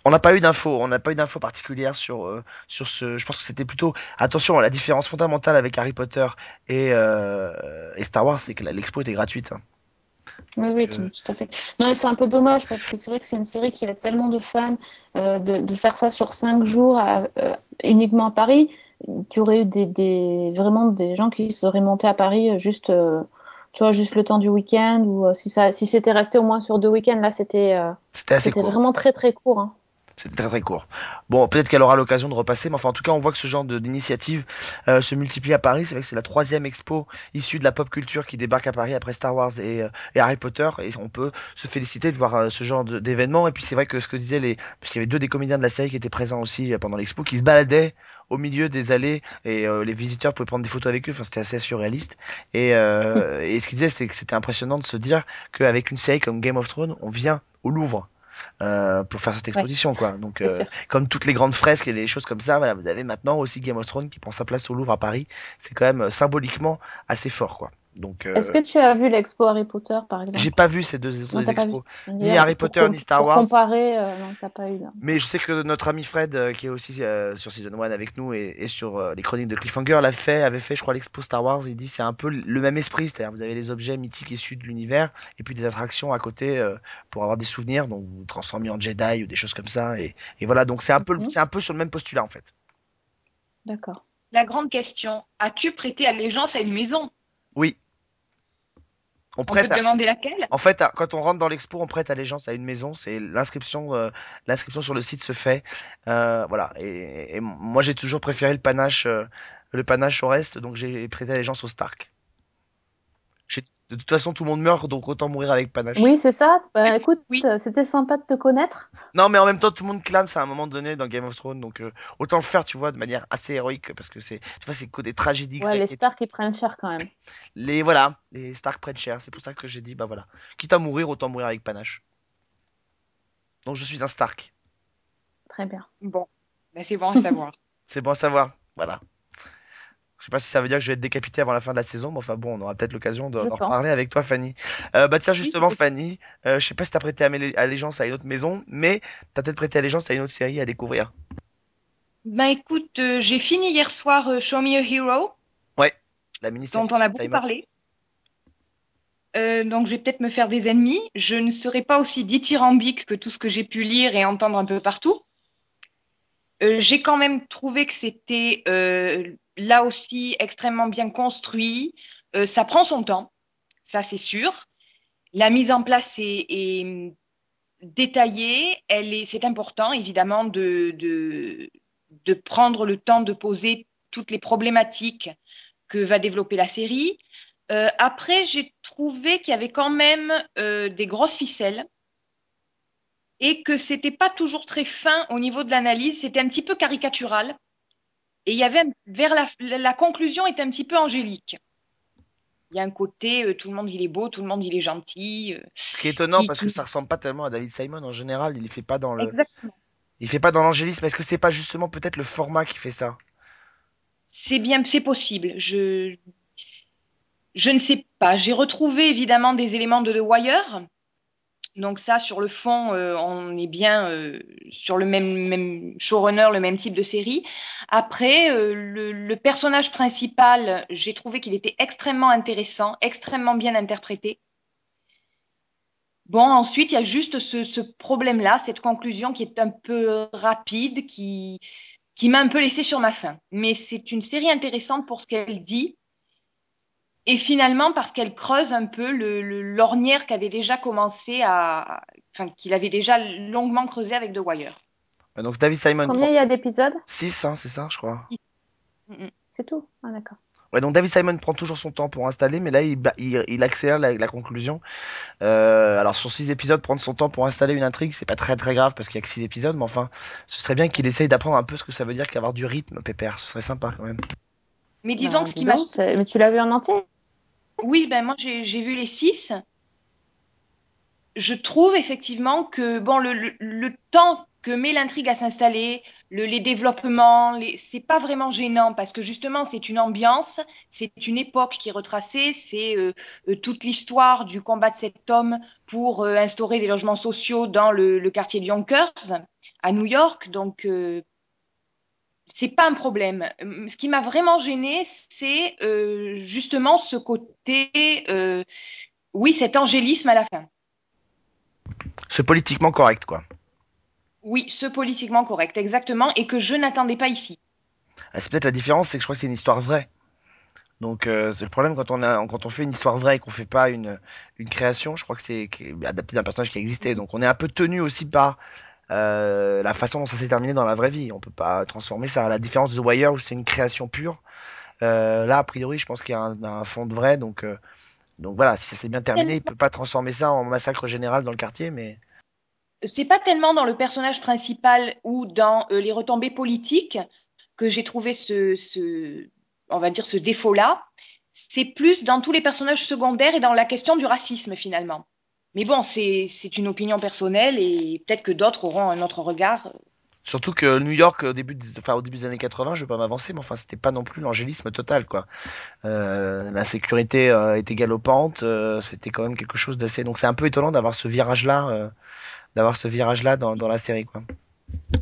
On n'a pas eu d'infos, on n'a pas eu d'infos particulières sur euh, sur ce. Je pense que c'était plutôt attention. La différence fondamentale avec Harry Potter et euh, et Star Wars, c'est que l'expo était gratuite. hein. Oui, oui, euh, tout, tout à fait. Non, c'est un peu dommage parce que c'est vrai que c'est une série qui a tellement de fans. euh, de, de faire ça sur cinq jours à- euh, uniquement à Paris, il y aurait eu des, des, vraiment des gens qui seraient montés à Paris juste, euh, tu vois, juste le temps du week-end ou si ça, si c'était resté au moins sur deux week-ends, là, c'était vraiment très très court. hein. C'était très très court. Bon, peut-être qu'elle aura l'occasion de repasser, mais enfin, en tout cas, on voit que ce genre d'initiative euh, se multiplie à Paris. C'est vrai que c'est la troisième expo issue de la pop culture qui débarque à Paris après Star Wars et, euh, et Harry Potter, et on peut se féliciter de voir euh, ce genre d'événements. Et puis c'est vrai que ce que disaient les, parce qu'il y avait deux des comédiens de la série qui étaient présents aussi pendant l'expo, qui se baladaient au milieu des allées et euh, les visiteurs pouvaient prendre des photos avec eux. Enfin, c'était assez surréaliste. Et, euh, et ce qu'ils disaient, c'est que c'était impressionnant de se dire qu'avec une série comme Game of Thrones, on vient au Louvre. Euh, pour faire cette exposition quoi donc euh, comme toutes les grandes fresques et les choses comme ça, voilà, vous avez maintenant aussi Game of Thrones qui prend sa place au Louvre à Paris. C'est quand même euh, symboliquement assez fort, quoi. Donc, euh, Est-ce que tu as vu l'expo Harry Potter, par exemple? j'ai pas vu ces deux Non, expos, ni Harry Potter ni Star pour Wars. comparer, euh, non, t'as pas eu là. Mais je sais que notre ami Fred, euh, qui est aussi euh, sur Season 1 avec nous et, et sur euh, les chroniques de Cliffhanger, l'a fait, avait fait, je crois, l'expo Star Wars. Il dit c'est un peu le même esprit, c'est-à-dire vous avez les objets mythiques issus de l'univers et puis des attractions à côté euh, pour avoir des souvenirs, donc vous vous transformez en Jedi ou des choses comme ça. Et, et voilà, donc c'est un peu, Mhm. c'est un peu sur le même postulat en fait. D'accord. La grande question, as-tu prêté allégeance à une maison? Oui. On On peut prête. te à- demander laquelle? En fait, à- quand on rentre dans l'expo, on prête allégeance à une maison. C'est l'inscription, euh, l'inscription sur le site se fait. Euh, voilà. Et, et moi, j'ai toujours préféré le panache, euh, le panache au reste, donc j'ai prêté allégeance au Stark. De toute façon, tout le monde meurt, donc autant mourir avec panache. Oui, c'est ça. Bah, écoute, Oui. euh, c'était sympa de te connaître. Non, mais en même temps, tout le monde clame, c'est à un moment donné dans Game of Thrones, donc euh, autant le faire, tu vois, de manière assez héroïque, parce que c'est, tu vois, c'est le côté tragédie Ouais, les stars qui prennent cher quand même. Les voilà, les Stark prennent cher. C'est pour ça que j'ai dit, bah voilà, quitte à mourir, autant mourir avec panache. Donc je suis un Stark. Très bien. Bon, ben, c'est bon à savoir. C'est bon à savoir. Voilà. Je sais pas si ça veut dire que je vais être décapité avant la fin de la saison, mais enfin bon, on aura peut-être l'occasion d'en reparler avec toi, Fanny. Euh, bah tiens, justement, Oui. Fanny, euh, je sais pas si t'as prêté allégeance à une autre maison, mais t'as peut-être prêté allégeance à une autre série à découvrir. Ben écoute, euh, j'ai fini hier soir euh, Show Me a Hero, La mini-série dont on a beaucoup parlé. Donc je vais peut-être me faire des ennemis. Je ne serai pas aussi dithyrambique que tout ce que j'ai pu lire et entendre un peu partout. J'ai quand même trouvé que c'était là aussi extrêmement bien construit. Euh, ça prend son temps, ça c'est sûr. La mise en place est, hum, détaillée. Elle est, c'est important évidemment de, de, de prendre le temps de poser toutes les problématiques que va développer la série. Euh, après, j'ai trouvé qu'il y avait quand même euh, des grosses ficelles et que c'était pas toujours très fin au niveau de l'analyse. C'était un petit peu caricatural. Et il y avait vers la, la conclusion était un petit peu angélique. Il y a un côté, euh, tout le monde il est beau, tout le monde il est gentil. euh, Ce qui est étonnant qui, parce que ça ressemble pas tellement à David Simon en général. Il ne fait pas dans le, Exactement. il fait pas dans l'angélisme. Est-ce que c'est pas justement peut-être le format qui fait ça? C'est bien, c'est possible. Je, je ne sais pas. J'ai retrouvé évidemment des éléments de The Wire. Donc ça, sur le fond, euh, on est bien euh, sur le même, même showrunner, le même type de série. Après, euh, le, personnage principal, j'ai trouvé qu'il était extrêmement intéressant, extrêmement bien interprété. Bon, ensuite, il y a juste ce, ce problème-là, cette conclusion qui est un peu rapide, qui, qui m'a un peu laissé sur ma faim. Mais c'est une série intéressante pour ce qu'elle dit. Et finalement, parce qu'elle creuse un peu le, le- l'ornière qu'avait déjà commencé à, enfin, qu'il avait déjà longuement creusé avec The Wire. Ouais, Donc David Simon Combien prend il y a d'épisodes? 6, hein, c'est ça, je crois. C'est tout? Ah, d'accord. Ouais, donc David Simon prend toujours son temps pour installer, mais là il, ba- il, il accélère la, la conclusion. Euh, alors sur 6 épisodes, prendre son temps pour installer une intrigue, c'est pas très très grave parce qu'il y a que 6 épisodes, mais enfin, ce serait bien qu'il essaye d'apprendre un peu ce que ça veut dire qu'avoir du rythme, Pépère. Ce serait sympa quand même. Mais disons Bah, que ce dis qui m'a... donc, c'est- Mais tu l'as vu en entier? Oui, ben moi j'ai, vu les six. Je trouve effectivement que bon, le, le, temps que met l'intrigue à s'installer, le, les développements, c'est pas vraiment gênant parce que justement c'est une ambiance, c'est une époque qui est retracée, c'est euh, euh, toute l'histoire du combat de cet homme pour euh, instaurer des logements sociaux dans le, le quartier de Yonkers à New York. Donc c'est pas un problème. Ce qui m'a vraiment gêné, c'est euh, justement ce côté, euh, oui, cet angélisme à la fin. C'est politiquement correct, quoi. Oui, ce politiquement correct, exactement, et que je n'attendais pas ici. Ah, C'est peut-être la différence, c'est que je crois que c'est une histoire vraie. Donc euh, c'est le problème quand on a quand on fait une histoire vraie et qu'on fait pas une une création, je crois que c'est adapté d'un personnage qui existait. Donc on est un peu tenu aussi par euh, la façon dont ça s'est terminé dans la vraie vie. On peut pas transformer ça à la différence de The Wire où c'est une création pure. Euh, là a priori, je pense qu'il y a un, fond de vrai. Donc euh, donc voilà, si ça s'est bien terminé, il peut pas transformer ça en massacre général dans le quartier, mais C'est pas tellement dans le personnage principal ou dans les retombées politiques que j'ai trouvé ce, ce, on va dire, ce défaut-là. C'est plus dans tous les personnages secondaires et dans la question du racisme finalement. Mais bon, c'est une opinion personnelle et peut-être que d'autres auront un autre regard. Surtout que New York, au début, des, enfin, au début des années 80, je vais pas m'avancer, mais enfin, c'était pas non plus l'angélisme total, quoi. Euh, la sécurité euh, était galopante, euh, c'était quand même quelque chose d'assez. Donc c'est un peu étonnant d'avoir ce virage-là, euh, d'avoir ce virage-là dans, dans la série, quoi.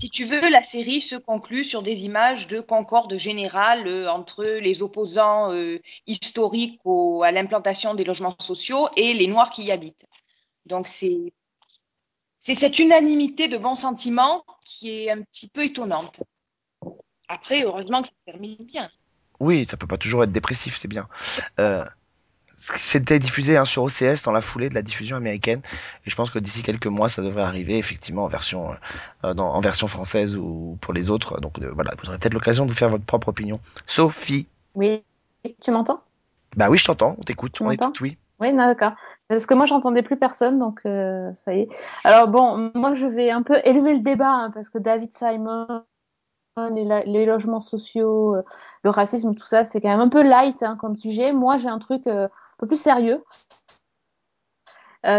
Si tu veux, la série se conclut sur des images de concorde générale euh, entre les opposants euh, historiques au- à l'implantation des logements sociaux et les Noirs qui y habitent. Donc c'est c'est cette unanimité de bons sentiments qui est un petit peu étonnante. Après, heureusement que ça termine bien. Oui, ça peut pas toujours être dépressif, c'est bien. Euh, c'était diffusé hein, sur OCS dans la foulée de la diffusion américaine, et je pense que d'ici quelques mois, ça devrait arriver effectivement en version, euh, dans- en version française ou pour les autres. Donc euh, voilà, vous aurez peut-être l'occasion de vous faire votre propre opinion. Sophie, Oui. Tu m'entends? Bah oui, je t'entends, on t'écoute, Tu on tout oui. Oui, d'accord. Parce que moi, j'entendais plus personne, donc euh, ça y est. Alors bon, moi, je vais un peu élever le débat, hein, parce que David Simon, les, logements sociaux, euh, le racisme, tout ça, c'est quand même un peu light hein, comme sujet. Moi, j'ai un truc euh, un peu plus sérieux.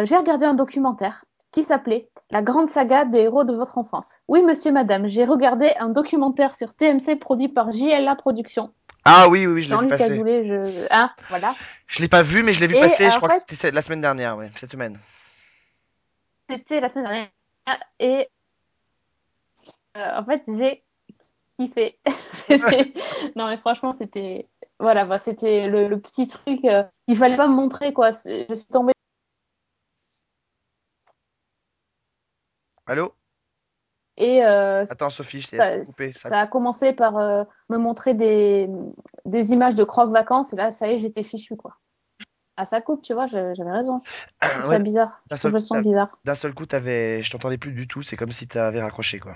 J'ai regardé un documentaire qui s'appelait La grande saga des héros de votre enfance. Oui, monsieur, madame, j'ai regardé un documentaire sur TMC produit par JLA Productions. Ah oui, oui, oui, je l'ai vu passer. Azoulay, je... Voilà. Je l'ai pas vu, mais je l'ai vu Et, passer. Je crois fait- que c'était la semaine dernière, ouais, cette semaine. C'était la semaine dernière. Et euh, en fait, j'ai kiffé. Non, mais franchement, c'était. Voilà, bah, c'était le, le petit truc. euh, il fallait pas me montrer, quoi. Je suis tombée. Allô? Et euh, Attends, Sophie, je ça, coupé. Ça... ça a commencé par euh, me montrer des, des images de croque-vacances. Et là, ça y est, j'étais fichue, quoi. Ah, ça coupe, tu vois, j'avais raison. Ouais, ça bizarre. d'un seul bizarre. d'un seul coup, t'avais, je t'entendais plus du tout. C'est comme si t'avais raccroché, quoi.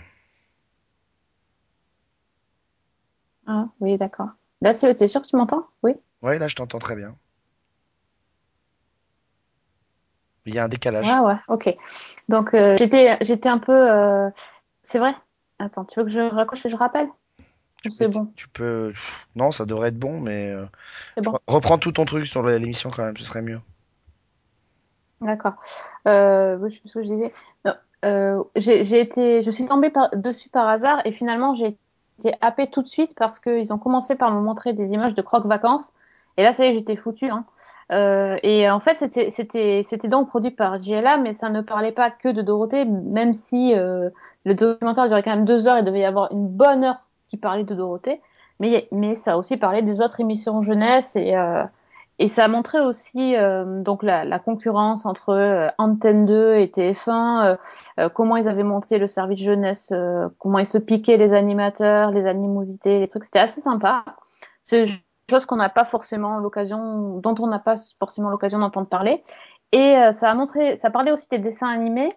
Ah, oui, d'accord. Là, c'est- t'es sûr que tu m'entends? Oui. Ouais, là, je t'entends très bien. Il y a un décalage. Ouais, ouais, ok. Donc, euh, j'étais, j'étais un peu. C'est vrai? Attends, tu veux que je raccroche et je rappelle? C'est bon? Tu peux. Non, ça devrait être bon, mais euh, C'est bon. reprends tout ton truc sur l'émission quand même, ce serait mieux. D'accord. Euh, je sais ce que je disais. Euh, j'ai, été, je suis tombée par- dessus par hasard et finalement j'ai été happée tout de suite parce qu'ils ont commencé par me montrer des images de croque-vacances et là ça y est j'étais foutue. Hein. Euh, et en fait c'était donc produit par JLA mais ça ne parlait pas que de Dorothée même si euh, le documentaire durait quand même deux heures il devait y avoir une bonne heure qui parlait de Dorothée mais mais ça a aussi parlé des autres émissions jeunesse et euh, et ça a montré aussi euh, donc la, la concurrence entre euh, Antenne 2 et TF1, euh, comment ils avaient monté le service jeunesse, comment ils se piquaient les animateurs, les animosités, les trucs. C'était assez sympa. Une chose qu'on n'a pas forcément l'occasion, dont on n'a pas forcément l'occasion d'entendre parler. Et euh, ça a montré, ça parlait aussi des dessins animés.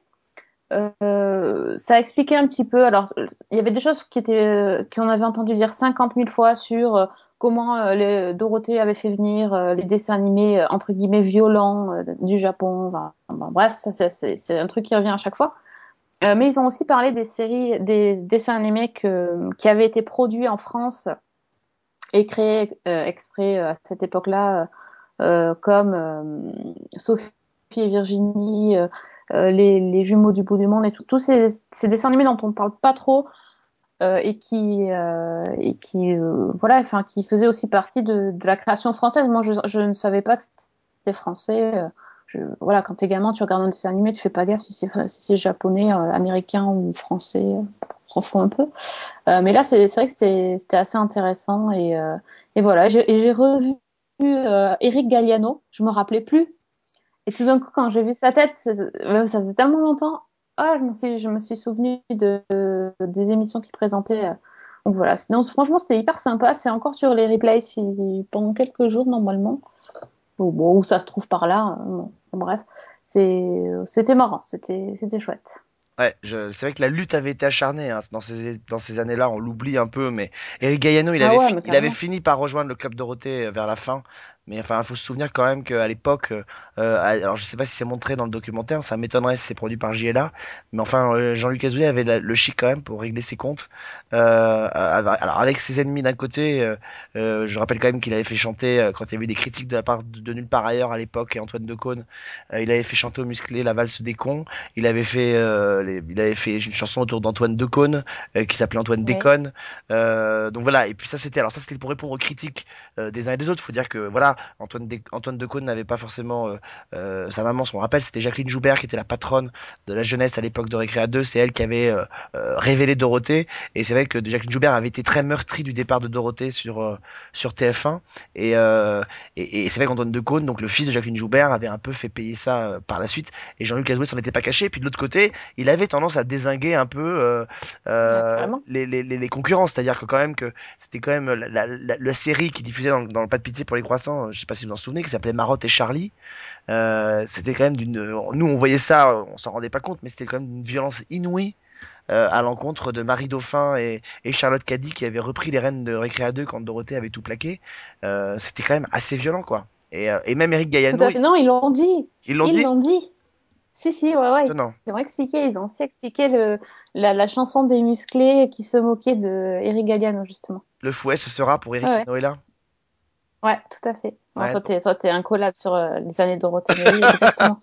Euh, ça a expliqué un petit peu. Alors, il y avait des choses qui étaient, euh, qu'on avait entendu dire 50 000 fois sur euh, comment les, Dorothée avait fait venir les dessins animés entre guillemets violents du Japon. Bref, ça c'est, un truc qui revient à chaque fois. Mais ils ont aussi parlé des séries, des dessins animés qui avaient été produits en France et créés euh, exprès euh, à cette époque-là, euh, comme Sophie et Virginie, les, les, jumeaux du bout du monde et tous ces, ces, dessins animés dont on ne parle pas trop et qui, euh, et qui voilà, enfin, qui faisaient aussi partie de, la création française. Moi, je, je, ne savais pas que c'était français. Voilà, quand t'es gamin, tu regardes un dessin animé, tu fais pas gaffe si c'est japonais, américain ou français, s'en fout un peu. Euh, mais là, c'est vrai que c'était assez intéressant et, euh, et voilà. J'ai revu euh, Eric Galliano, je me rappelais plus. Et tout d'un coup, quand j'ai vu sa tête, ça faisait tellement longtemps. Ah, je me suis, je souvenu de, de des émissions qu'il présentait. Donc voilà. Non, franchement, c'était hyper sympa. C'est encore sur les replays pendant quelques jours normalement. Bon, ça se trouve par là. Bon, bref, c'était marrant, c'était chouette. Ouais, je... c'est vrai que la lutte avait été acharnée hein. dans ces, dans ces années-là, on l'oublie un peu, mais Eric Galliano, il, ah avait ouais, fi... il avait fini par rejoindre le club Dorothée vers la fin, mais enfin, il faut se souvenir quand même qu'à l'époque, euh, alors je sais pas si c'est montré dans le documentaire, ça m'étonnerait si c'est produit par JLA, mais enfin, euh, Jean-Luc Azoulay avait la... le chic quand même pour régler ses comptes. Euh, alors avec ses ennemis d'un côté, euh, je rappelle quand même qu'il avait fait chanter, quand il y avait eu des critiques de la part de, de Nulle part ailleurs à l'époque, et Antoine Decaune, il avait fait chanter au musclé la valse des cons, il avait fait les... il avait fait une chanson autour d'Antoine Decaune euh, qui s'appelait Antoine Ouais. Déconne. Euh, donc voilà, et puis ça c'était alors ça c'était pour répondre aux critiques euh, des uns et des autres. Faut dire que voilà, Antoine. Antoine Decaune n'avait pas forcément euh, sa maman, son rappel, c'était Jacqueline Joubert qui était la patronne de la jeunesse à l'époque de Récréa 2, c'est elle qui avait euh, révélé Dorothée et c'est vrai que Jacqueline Joubert avait été très meurtrie du départ de Dorothée sur euh, sur TF1 et et, et c'est vrai qu'Antoine Decaune, donc le fils de Jacqueline Joubert, avait un peu fait payer ça par la suite et Jean-Luc Azoulay s'en était pas caché. Et puis de l'autre côté, il avait tendance à désinguer un peu euh, euh, les, les, les, concurrents. C'est-à-dire que quand même que c'était quand même la, la, la, la, série qui diffusait dans, dans le pas de pitié pour les croissants, je sais pas si vous en souvenez, qui s'appelait Marotte et Charlie. Euh, c'était quand même d'une. Nous, on voyait ça, on s'en rendait pas compte, mais c'était quand même d'une violence inouïe. Euh, à l'encontre de Marie Dauphin et, et, Charlotte Caddy qui avaient repris les rênes de Récréa 2 quand Dorothée avait tout plaqué. Euh, c'était quand même assez violent, quoi. Et, euh, et même Eric à fait. Non, ils l'ont dit. Ils l'ont dit. Ils l'ont dit. Si, si, ouais, ouais. Ils ont expliqué, ils ont aussi expliqué le, la, la chanson des musclés qui se moquait de Eric Galliano, justement. Le fouet, ce sera pour Eric Ouais, Noëlla Ouais, tout à fait. Ouais, toi, t'es, toi, t'es un collab sur euh, les années Dorothée. oui, exactement.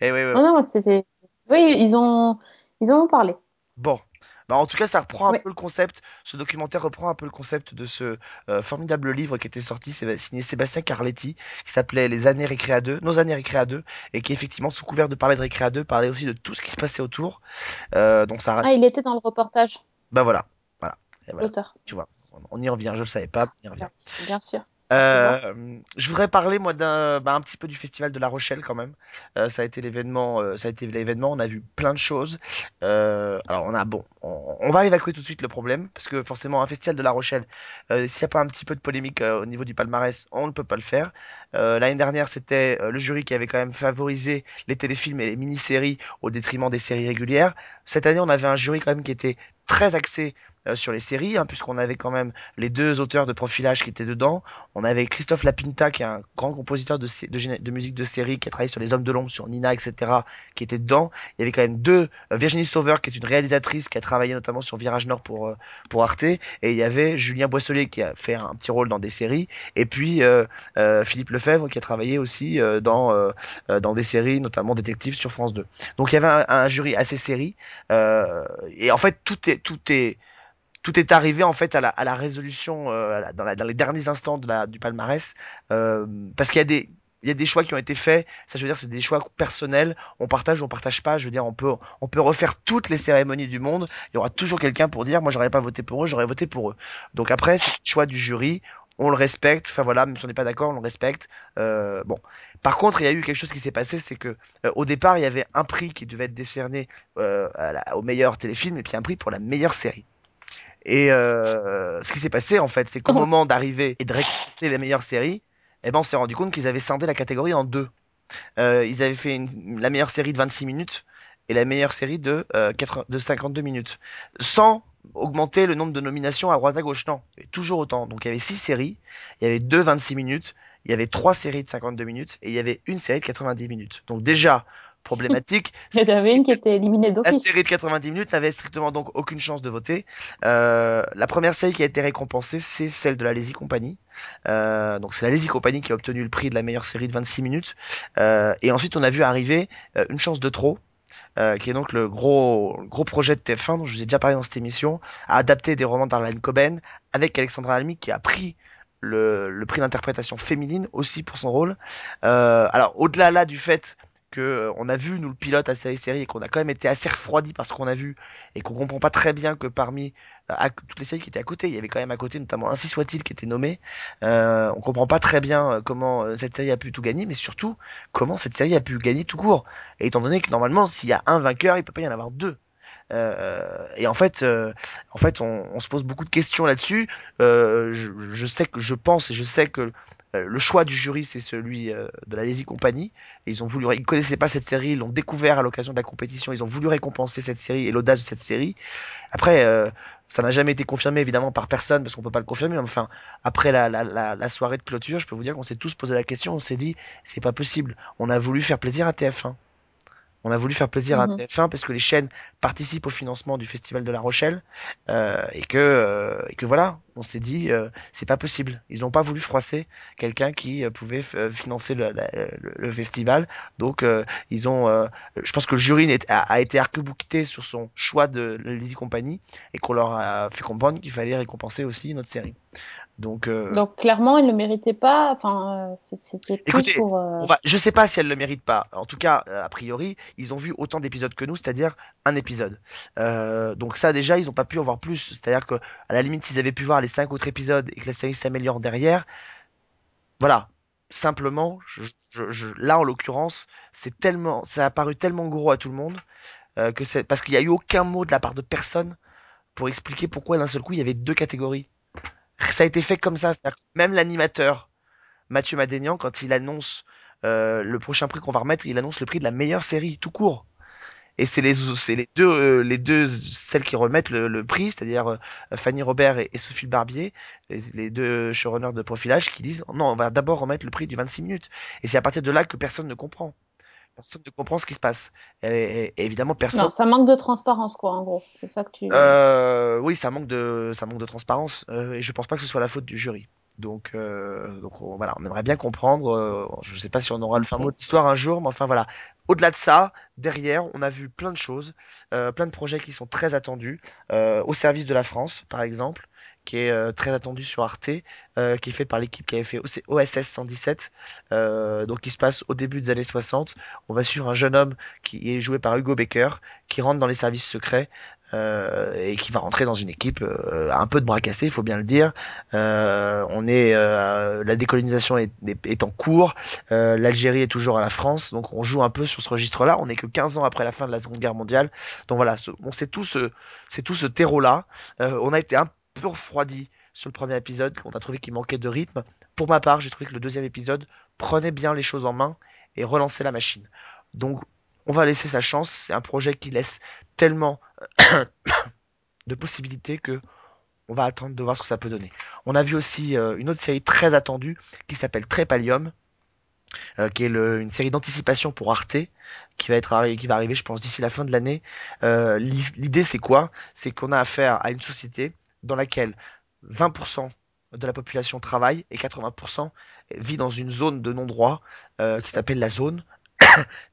Eh oui, oui. Non, non, c'était. Oui, ils ont, ils en ont parlé. Bon. Bah, en tout cas, ça reprend un peu le concept, ce documentaire reprend un peu le concept de ce euh, formidable livre qui était sorti, signé Sébastien Carletti, qui s'appelait Les années Récréa 2, Nos années Récréa 2, et qui effectivement, sous couvert de parler de Récréa 2, parlait aussi de tout ce qui se passait autour. Euh, donc ça Ah, il était dans le reportage, Bah voilà, voilà. Et voilà, l'auteur. tu vois, on- on y revient, je le savais pas, on y revient. Bien sûr. Euh, je voudrais parler moi d'un bah, un petit peu du festival de La Rochelle quand même. Euh, ça a été l'événement, euh, ça a été l'événement. On a vu plein de choses. Euh, alors on a bon, on, on va évacuer tout de suite le problème parce que forcément un festival de La Rochelle, euh, s'il n'y a pas un petit peu de polémique au niveau du palmarès, on ne peut pas le faire. L'année dernière c'était le jury qui avait quand même favorisé les téléfilms et les mini-séries au détriment des séries régulières. Cette année on avait un jury quand même qui était très axé euh, sur les séries, hein, puisqu'on avait quand même les deux auteurs de profilage qui étaient dedans. On avait Christophe Lapinta, qui est un grand compositeur de, musique de série, qui a travaillé sur Les Hommes de l'Ombre, sur Nina, etc., qui était dedans. Il y avait quand même deux, euh, Virginie Sauveur, qui est une réalisatrice, qui a travaillé notamment sur Virage Nord pour, euh, pour Arte, et il y avait Julien Boisselier, qui a fait un petit rôle dans des séries, et puis Philippe Lefebvre, qui a travaillé aussi dans, dans des séries, notamment Détective sur France 2. Donc il y avait un, un jury assez série, et en fait tout est, tout est, tout est arrivé en fait à la, à la résolution euh, dans, la- dans les derniers instants de la, du palmarès euh, parce qu'il y a des il y a des choix qui ont été faits. Ça je veux dire c'est des choix personnels. On partage ou on partage pas. Je veux dire on peut on peut refaire toutes les cérémonies du monde. Il y aura toujours quelqu'un pour dire moi j'aurais pas voté pour eux j'aurais voté pour eux. Donc après c'est le choix du jury. On le respecte. Enfin voilà même si on n'est pas d'accord on le respecte. Euh, bon. Par contre il y a eu quelque chose qui s'est passé c'est que euh, au départ il y avait un prix qui devait être décerné euh, au meilleur téléfilm et puis un prix pour la meilleure série et euh, ce qui s'est passé, en fait, c'est qu'au moment d'arriver et de récompenser les meilleures séries, eh ben, on s'est rendu compte qu'ils avaient scindé la catégorie en deux. Euh, ils avaient fait une- la meilleure série de 26 minutes et la meilleure série de, euh, 80 de 52 minutes. Sans augmenter le nombre de nominations à droite à gauche. Non, il y avait toujours autant. Donc il y avait six séries, il y avait deux 26 minutes, il y avait trois séries de 52 minutes et il y avait une série de 90 minutes. Donc déjà, problématique. Il y en avait une qui était éliminée La série de 90 minutes n'avait strictement donc aucune chance de voter. Euh, la première série qui a été récompensée, c'est celle de la Lazy Company. Euh, donc c'est la Lazy Company qui a obtenu le prix de la meilleure série de 26 minutes. Euh, et ensuite, on a vu arriver Une chance de trop. qui est donc le gros, gros projet de TF1 dont je vous ai déjà parlé dans cette émission, à adapter des romans d'Arlene Coben avec Alexandra Almy qui a pris le, le prix d'interprétation féminine aussi pour son rôle. Alors au-delà là du fait que euh, on a vu nous le pilote à série série et qu'on a quand même été assez refroidi par ce qu'on a vu et qu'on comprend pas très bien que parmi euh, toutes les séries qui étaient à côté, il y avait quand même à côté notamment Ainsi soit-il qui était nommé. Euh, on comprend pas très bien euh, comment euh, cette série a pu tout gagner, mais surtout comment cette série a pu gagner tout court. Et étant donné que normalement s'il y a un vainqueur, il peut pas y en avoir deux. Euh, et en fait, euh, en fait, on, on se pose beaucoup de questions là-dessus. Euh, je, je sais que je pense et je sais que le choix du jury c'est celui euh, de la Lazy Company. Ils ont voulu, ils connaissaient pas cette série, ils l'ont découvert à l'occasion de la compétition. Ils ont voulu récompenser cette série et l'audace de cette série. Après, euh, ça n'a jamais été confirmé évidemment par personne parce qu'on peut pas le confirmer. Enfin, après la, la soirée de clôture, je peux vous dire qu'on s'est tous posé la question. On s'est dit, c'est pas possible. On a voulu faire plaisir à TF1. On a voulu faire plaisir à Mhm. TF1 parce que les chaînes participent au financement du Festival de La Rochelle euh, et que euh, et que voilà, on s'est dit euh, c'est pas possible. Ils n'ont pas voulu froisser quelqu'un qui euh, pouvait euh, financer le, la- le- le festival. Donc euh, ils ont, euh, je pense que le jury a, a été arc-bouqueté sur son choix de Lizzie Company et qu'on leur a fait comprendre qu'il fallait récompenser aussi notre série. Donc euh, Donc clairement, il ne le méritait pas. Enfin, euh, c'était plus Écoutez, pour. euh, On va, je sais pas si elle le mérite pas. En tout cas, a priori, ils ont vu autant d'épisodes que nous, c'est-à-dire un épisode. Euh, donc ça déjà, ils ont pas pu en voir plus. C'est-à-dire que à la limite, s'ils avaient pu voir les cinq autres épisodes et que la série s'améliore derrière, voilà. Simplement, je, je- je- là en l'occurrence, c'est tellement, ça a paru tellement gros à tout le monde que c'est parce qu'il y a eu aucun mot de la part de personne pour expliquer pourquoi d'un seul coup il y avait deux catégories. Ça a été fait comme ça. Même l'animateur Mathieu Madénian, quand il annonce euh, le prochain prix qu'on va remettre, il annonce le prix de la meilleure série, tout court. Et c'est les, euh, deux, celles qui remettent le, prix, c'est-à-dire euh, Fanny Robert et, et Sophie Barbier, les, les deux showrunners de profilage, qui disent non, on va d'abord remettre le prix du 26 minutes. Et c'est à partir de là que personne ne comprend. Personne ne comprend ce qui se passe. Et, et- et évidemment, personne. Non, ça manque de transparence, quoi, en gros. C'est ça que tu. Euh, oui, ça manque de, ça manque de transparence, euh, et je pense pas que ce soit la faute du jury. Donc, euh, donc on- voilà, on aimerait bien comprendre. euh, je sais pas si on aura le fin mot de l'histoire un jour, mais enfin voilà. Au-delà de ça, derrière, on a vu plein de choses, euh, plein de projets qui sont très attendus, euh, au service de la France, par exemple, qui est euh, très attendu sur Arte, euh, qui est fait par l'équipe qui avait fait OSS 117, euh, donc qui se passe au début des années 60. On va suivre un jeune homme qui est joué par Hugo Becker, qui rentre dans les services secrets euh, et qui va rentrer dans une équipe euh, un peu de bras cassés, il faut bien le dire. Euh, on est, la décolonisation est, est- en cours, l'Algérie est toujours à la France, donc on joue un peu sur ce registre-là. On est que 15 ans après la fin de la Seconde Guerre mondiale, donc voilà, on sait tout ce, c'est tout ce terreau-là. On a été un refroidi sur le premier épisode, on a trouvé qu'il manquait de rythme. Pour ma part, j'ai trouvé que le deuxième épisode prenait bien les choses en main et relançait la machine. Donc on va laisser sa chance. C'est un projet qui laisse tellement de possibilités que on va attendre de voir ce que ça peut donner. On a vu aussi euh, une autre série très attendue qui s'appelle Trépalium, euh, qui est une série d'anticipation pour Arte, qui va être qui va arriver, je pense, d'ici la fin de l'année. Euh, l'i- L'idée, c'est quoi? C'est qu'on a affaire à une société dans laquelle 20% de la population travaille et 80% vit dans une zone de non-droit euh, qui s'appelle la zone,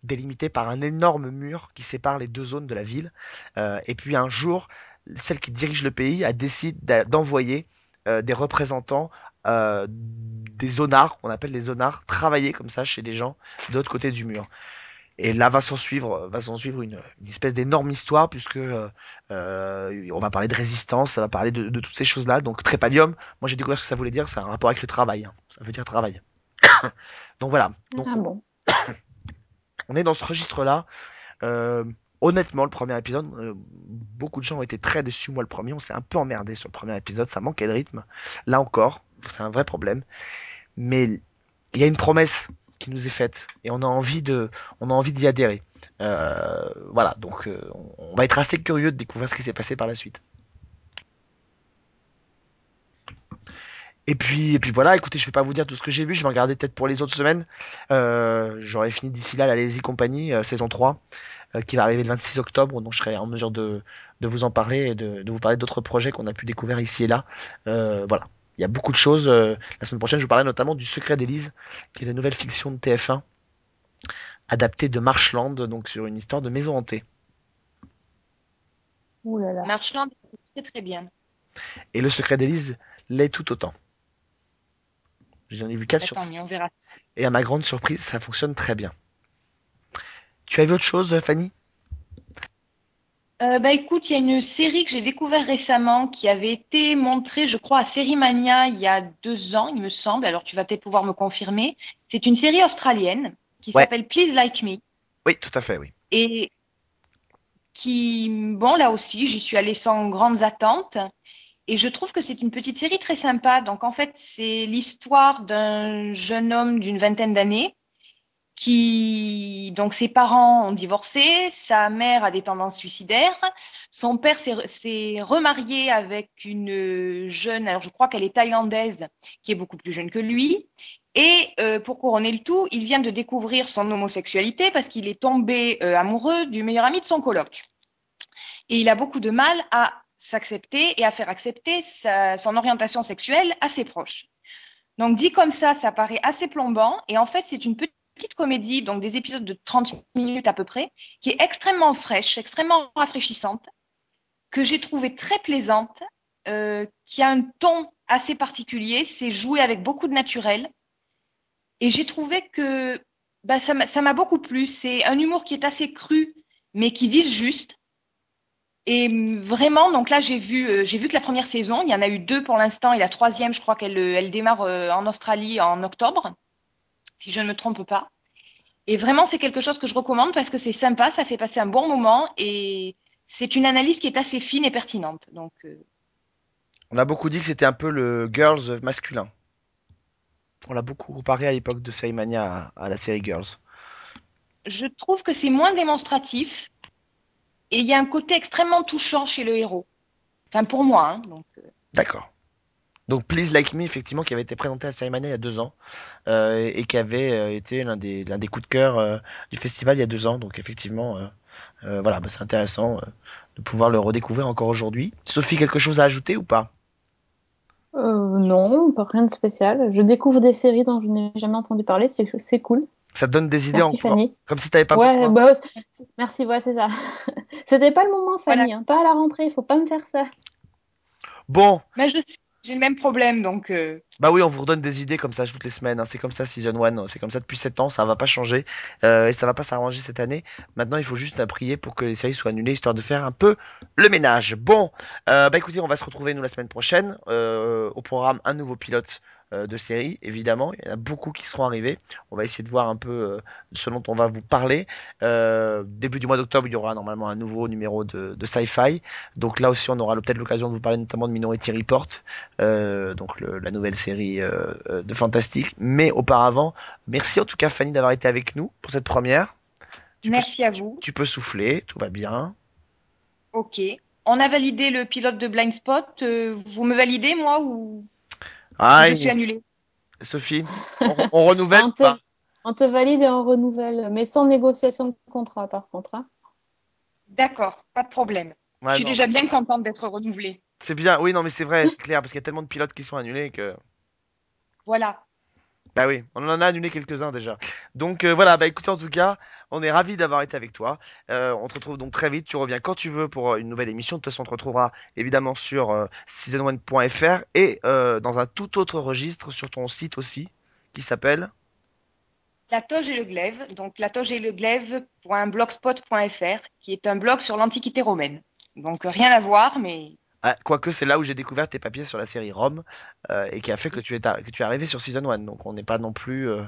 délimitée par un énorme mur qui sépare les deux zones de la ville. Euh, et puis un jour, celle qui dirige le pays a décidé d'envoyer euh, des représentants des zonards, qu'on appelle les zonards, travailler comme ça chez les gens de l'autre côté du mur. Et là va s'en suivre, va s'en suivre une, une espèce d'énorme histoire puisque euh, euh, on va parler de résistance, ça va parler de, de toutes ces choses-là. Donc trépalium, moi j'ai découvert ce que ça voulait dire, c'est un rapport avec le travail. hein. Ça veut dire travail. Donc voilà. Donc Ah bon. on est dans ce registre-là. Euh, honnêtement, le premier épisode, euh, beaucoup de gens ont été très déçus. Moi, le premier, on s'est un peu emmerdé sur le premier épisode. Ça manquait de rythme. Là encore, c'est un vrai problème. Mais il y a une promesse qui nous est faite et on a envie d'y adhérer. Euh, voilà, donc euh, on va être assez curieux de découvrir ce qui s'est passé par la suite. Et puis, et puis voilà, écoutez, je vais pas vous dire tout ce que j'ai vu, je vais regarder peut-être pour les autres semaines. Euh, J'aurai fini d'ici là la Lazy Company, saison 3, euh, qui va arriver le 26 octobre, donc je serai en mesure de, vous en parler et de, vous parler d'autres projets qu'on a pu découvrir ici et là. Voilà, il y a beaucoup de choses. euh, la semaine prochaine, je vous parlerai notamment du Secret d'Élise, qui est la nouvelle fiction de TF1, adaptée de Marshland, donc sur une histoire de maison hantée. Ouh là là. Marchand, c'est très bien. Et le Secret d'Élise l'est tout autant. J'en ai vu 4 sur Attends, on 6. verra. Et à ma grande surprise, ça fonctionne très bien. Tu as vu autre chose, Fanny? Euh, bah écoute, il y a une série que j'ai découvert récemment qui avait été montrée, je crois, à Série Mania il y a deux ans, il me semble. Alors tu vas peut-être pouvoir me confirmer. C'est une série australienne qui Ouais. s'appelle Please Like Me Oui, tout à fait, oui. et qui, bon, là aussi, j'y suis allée sans grandes attentes. Et je trouve que c'est une petite série très sympa. Donc en fait, c'est l'histoire d'un jeune homme d'une vingtaine d'années qui, donc ses parents ont divorcé, sa mère a des tendances suicidaires, son père s'est remarié avec une jeune, alors je crois qu'elle est thaïlandaise, qui est beaucoup plus jeune que lui. Et euh, pour couronner le tout, il vient de découvrir son homosexualité parce qu'il est tombé euh, amoureux du meilleur ami de son coloc. Et il a beaucoup de mal à s'accepter et à faire accepter sa- son orientation sexuelle à ses proches. Donc dit comme ça, ça paraît assez plombant. Et en fait, c'est une petite petite comédie, donc des épisodes de 30 minutes à peu près, qui est extrêmement fraîche, extrêmement rafraîchissante, que j'ai trouvé très plaisante, euh, qui a un ton assez particulier, c'est joué avec beaucoup de naturel. Et j'ai trouvé que bah, ça m'a beaucoup plu. C'est un humour qui est assez cru, mais qui vise juste. Et vraiment, donc là, j'ai vu, euh, vu que la première saison, il y en a eu deux pour l'instant, et la troisième, je crois qu'elle euh, démarre en Australie en octobre, si je ne me trompe pas. Et vraiment, c'est quelque chose que je recommande parce que c'est sympa, ça fait passer un bon moment et c'est une analyse qui est assez fine et pertinente. Donc, euh, On a beaucoup dit que c'était un peu le Girls masculin. On l'a beaucoup comparé à l'époque de Saimania à, à la série Girls. je trouve que c'est moins démonstratif et il y a un côté extrêmement touchant chez le héros. Enfin, pour moi. Hein, donc, euh, D'accord. Donc Please Like Me, effectivement, qui avait été présenté à Saimania il y a deux ans euh, et qui avait euh, été l'un des, l'un des coups de cœur euh, du festival il y a deux ans. Donc effectivement, euh, euh, voilà, bah, c'est intéressant euh, de pouvoir le redécouvrir encore aujourd'hui. Sophie, quelque chose à ajouter ou pas? Euh, non, pas rien de spécial. Je découvre des séries dont je n'ai jamais entendu parler, c'est c'est cool. Ça te donne des idées Merci encore Fanny. Comme si t'avais pas Ouais, besoin. bah, c'est- merci, ouais, c'est ça. C'était pas le moment, Fanny, Voilà. hein, pas à la rentrée, faut pas me faire ça. Bon, mais je- j'ai le même problème. Donc, euh, Bah oui, on vous redonne des idées comme ça toutes les semaines. hein. C'est comme ça Season 1, c'est comme ça depuis 7 ans, ça va pas changer euh, et ça va pas s'arranger cette année. Maintenant, il faut juste prier pour que les séries soient annulées histoire de faire un peu le ménage. Bon, euh, bah écoutez, on va se retrouver nous la semaine prochaine. Au programme, un nouveau pilote de série, évidemment. Il y en a beaucoup qui seront arrivés. On va essayer de voir un peu euh, ce dont on va vous parler. Euh, début du mois d'octobre, il y aura normalement un nouveau numéro de, de Sci-Fi. Donc là aussi, on aura peut-être l'occasion de vous parler notamment de Minority Report, euh, donc le- la nouvelle série euh, euh, de Fantastique. Mais auparavant, merci en tout cas Fanny d'avoir été avec nous pour cette première. Tu peux- merci à vous. Tu peux souffler, tout va bien. Ok. on a validé le pilote de Blind Spot. Euh, vous me validez, moi, ou Je suis annulée Sophie, on, on renouvelle on, te, pas? on te valide et on renouvelle, mais sans négociation de contrat par contre. hein. D'accord, pas de problème. Ouais, je suis non. déjà bien contente d'être renouvelée. C'est bien, oui, non, mais c'est vrai, c'est clair, parce qu'il y a tellement de pilotes qui sont annulés que. Voilà. Bah oui, on en a annulé quelques-uns déjà. Donc euh, voilà, bah écoutez, en tout cas, on est ravis d'avoir été avec toi. Euh, on te retrouve donc très vite, tu reviens quand tu veux pour euh, une nouvelle émission. De toute façon, on te retrouvera évidemment sur euh, season1.fr et euh, dans un tout autre registre sur ton site aussi, qui s'appelle? La toge et le glaive, donc la toge et le glaive.blogspot.fr, qui est un blog sur l'Antiquité romaine. Donc rien à voir, mais Ah, quoique c'est là où j'ai découvert tes papiers sur la série Rome euh, et qui a fait que tu es, que tu es arrivé sur Season 1. Donc on n'est pas non plus. euh,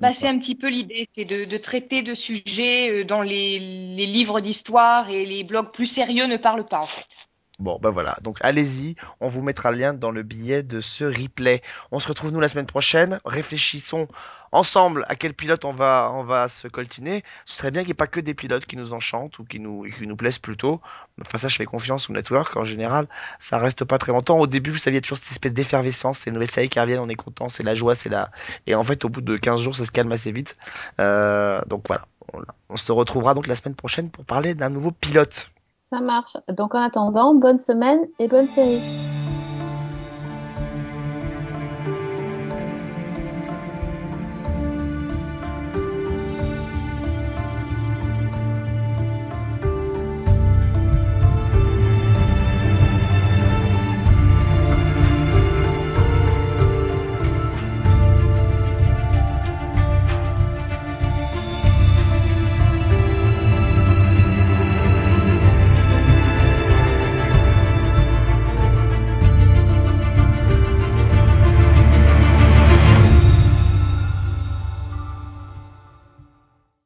bah, c'est un petit peu l'idée, c'est de, de traiter de sujets euh, dont les, les livres d'histoire et les blogs plus sérieux ne parlent pas en fait. Bon, bah voilà. Donc allez-y, on vous mettra le lien dans le billet de ce replay. On se retrouve nous la semaine prochaine. Réfléchissons ensemble à quel pilote on va, on va se coltiner. Ce serait bien qu'il n'y ait pas que des pilotes qui nous enchantent ou qui nous, qui nous plaisent plutôt. Enfin, ça, je fais confiance au network. En général, ça reste pas très longtemps. Au début, vous a toujours cette espèce d'effervescence. C'est une nouvelle série qui reviennent, on est content, c'est la joie, c'est la. Et en fait, au bout de 15 jours, ça se calme assez vite. Euh, donc voilà. On, on se retrouvera donc la semaine prochaine pour parler d'un nouveau pilote. Ça marche. Donc en attendant, bonne semaine et bonne série.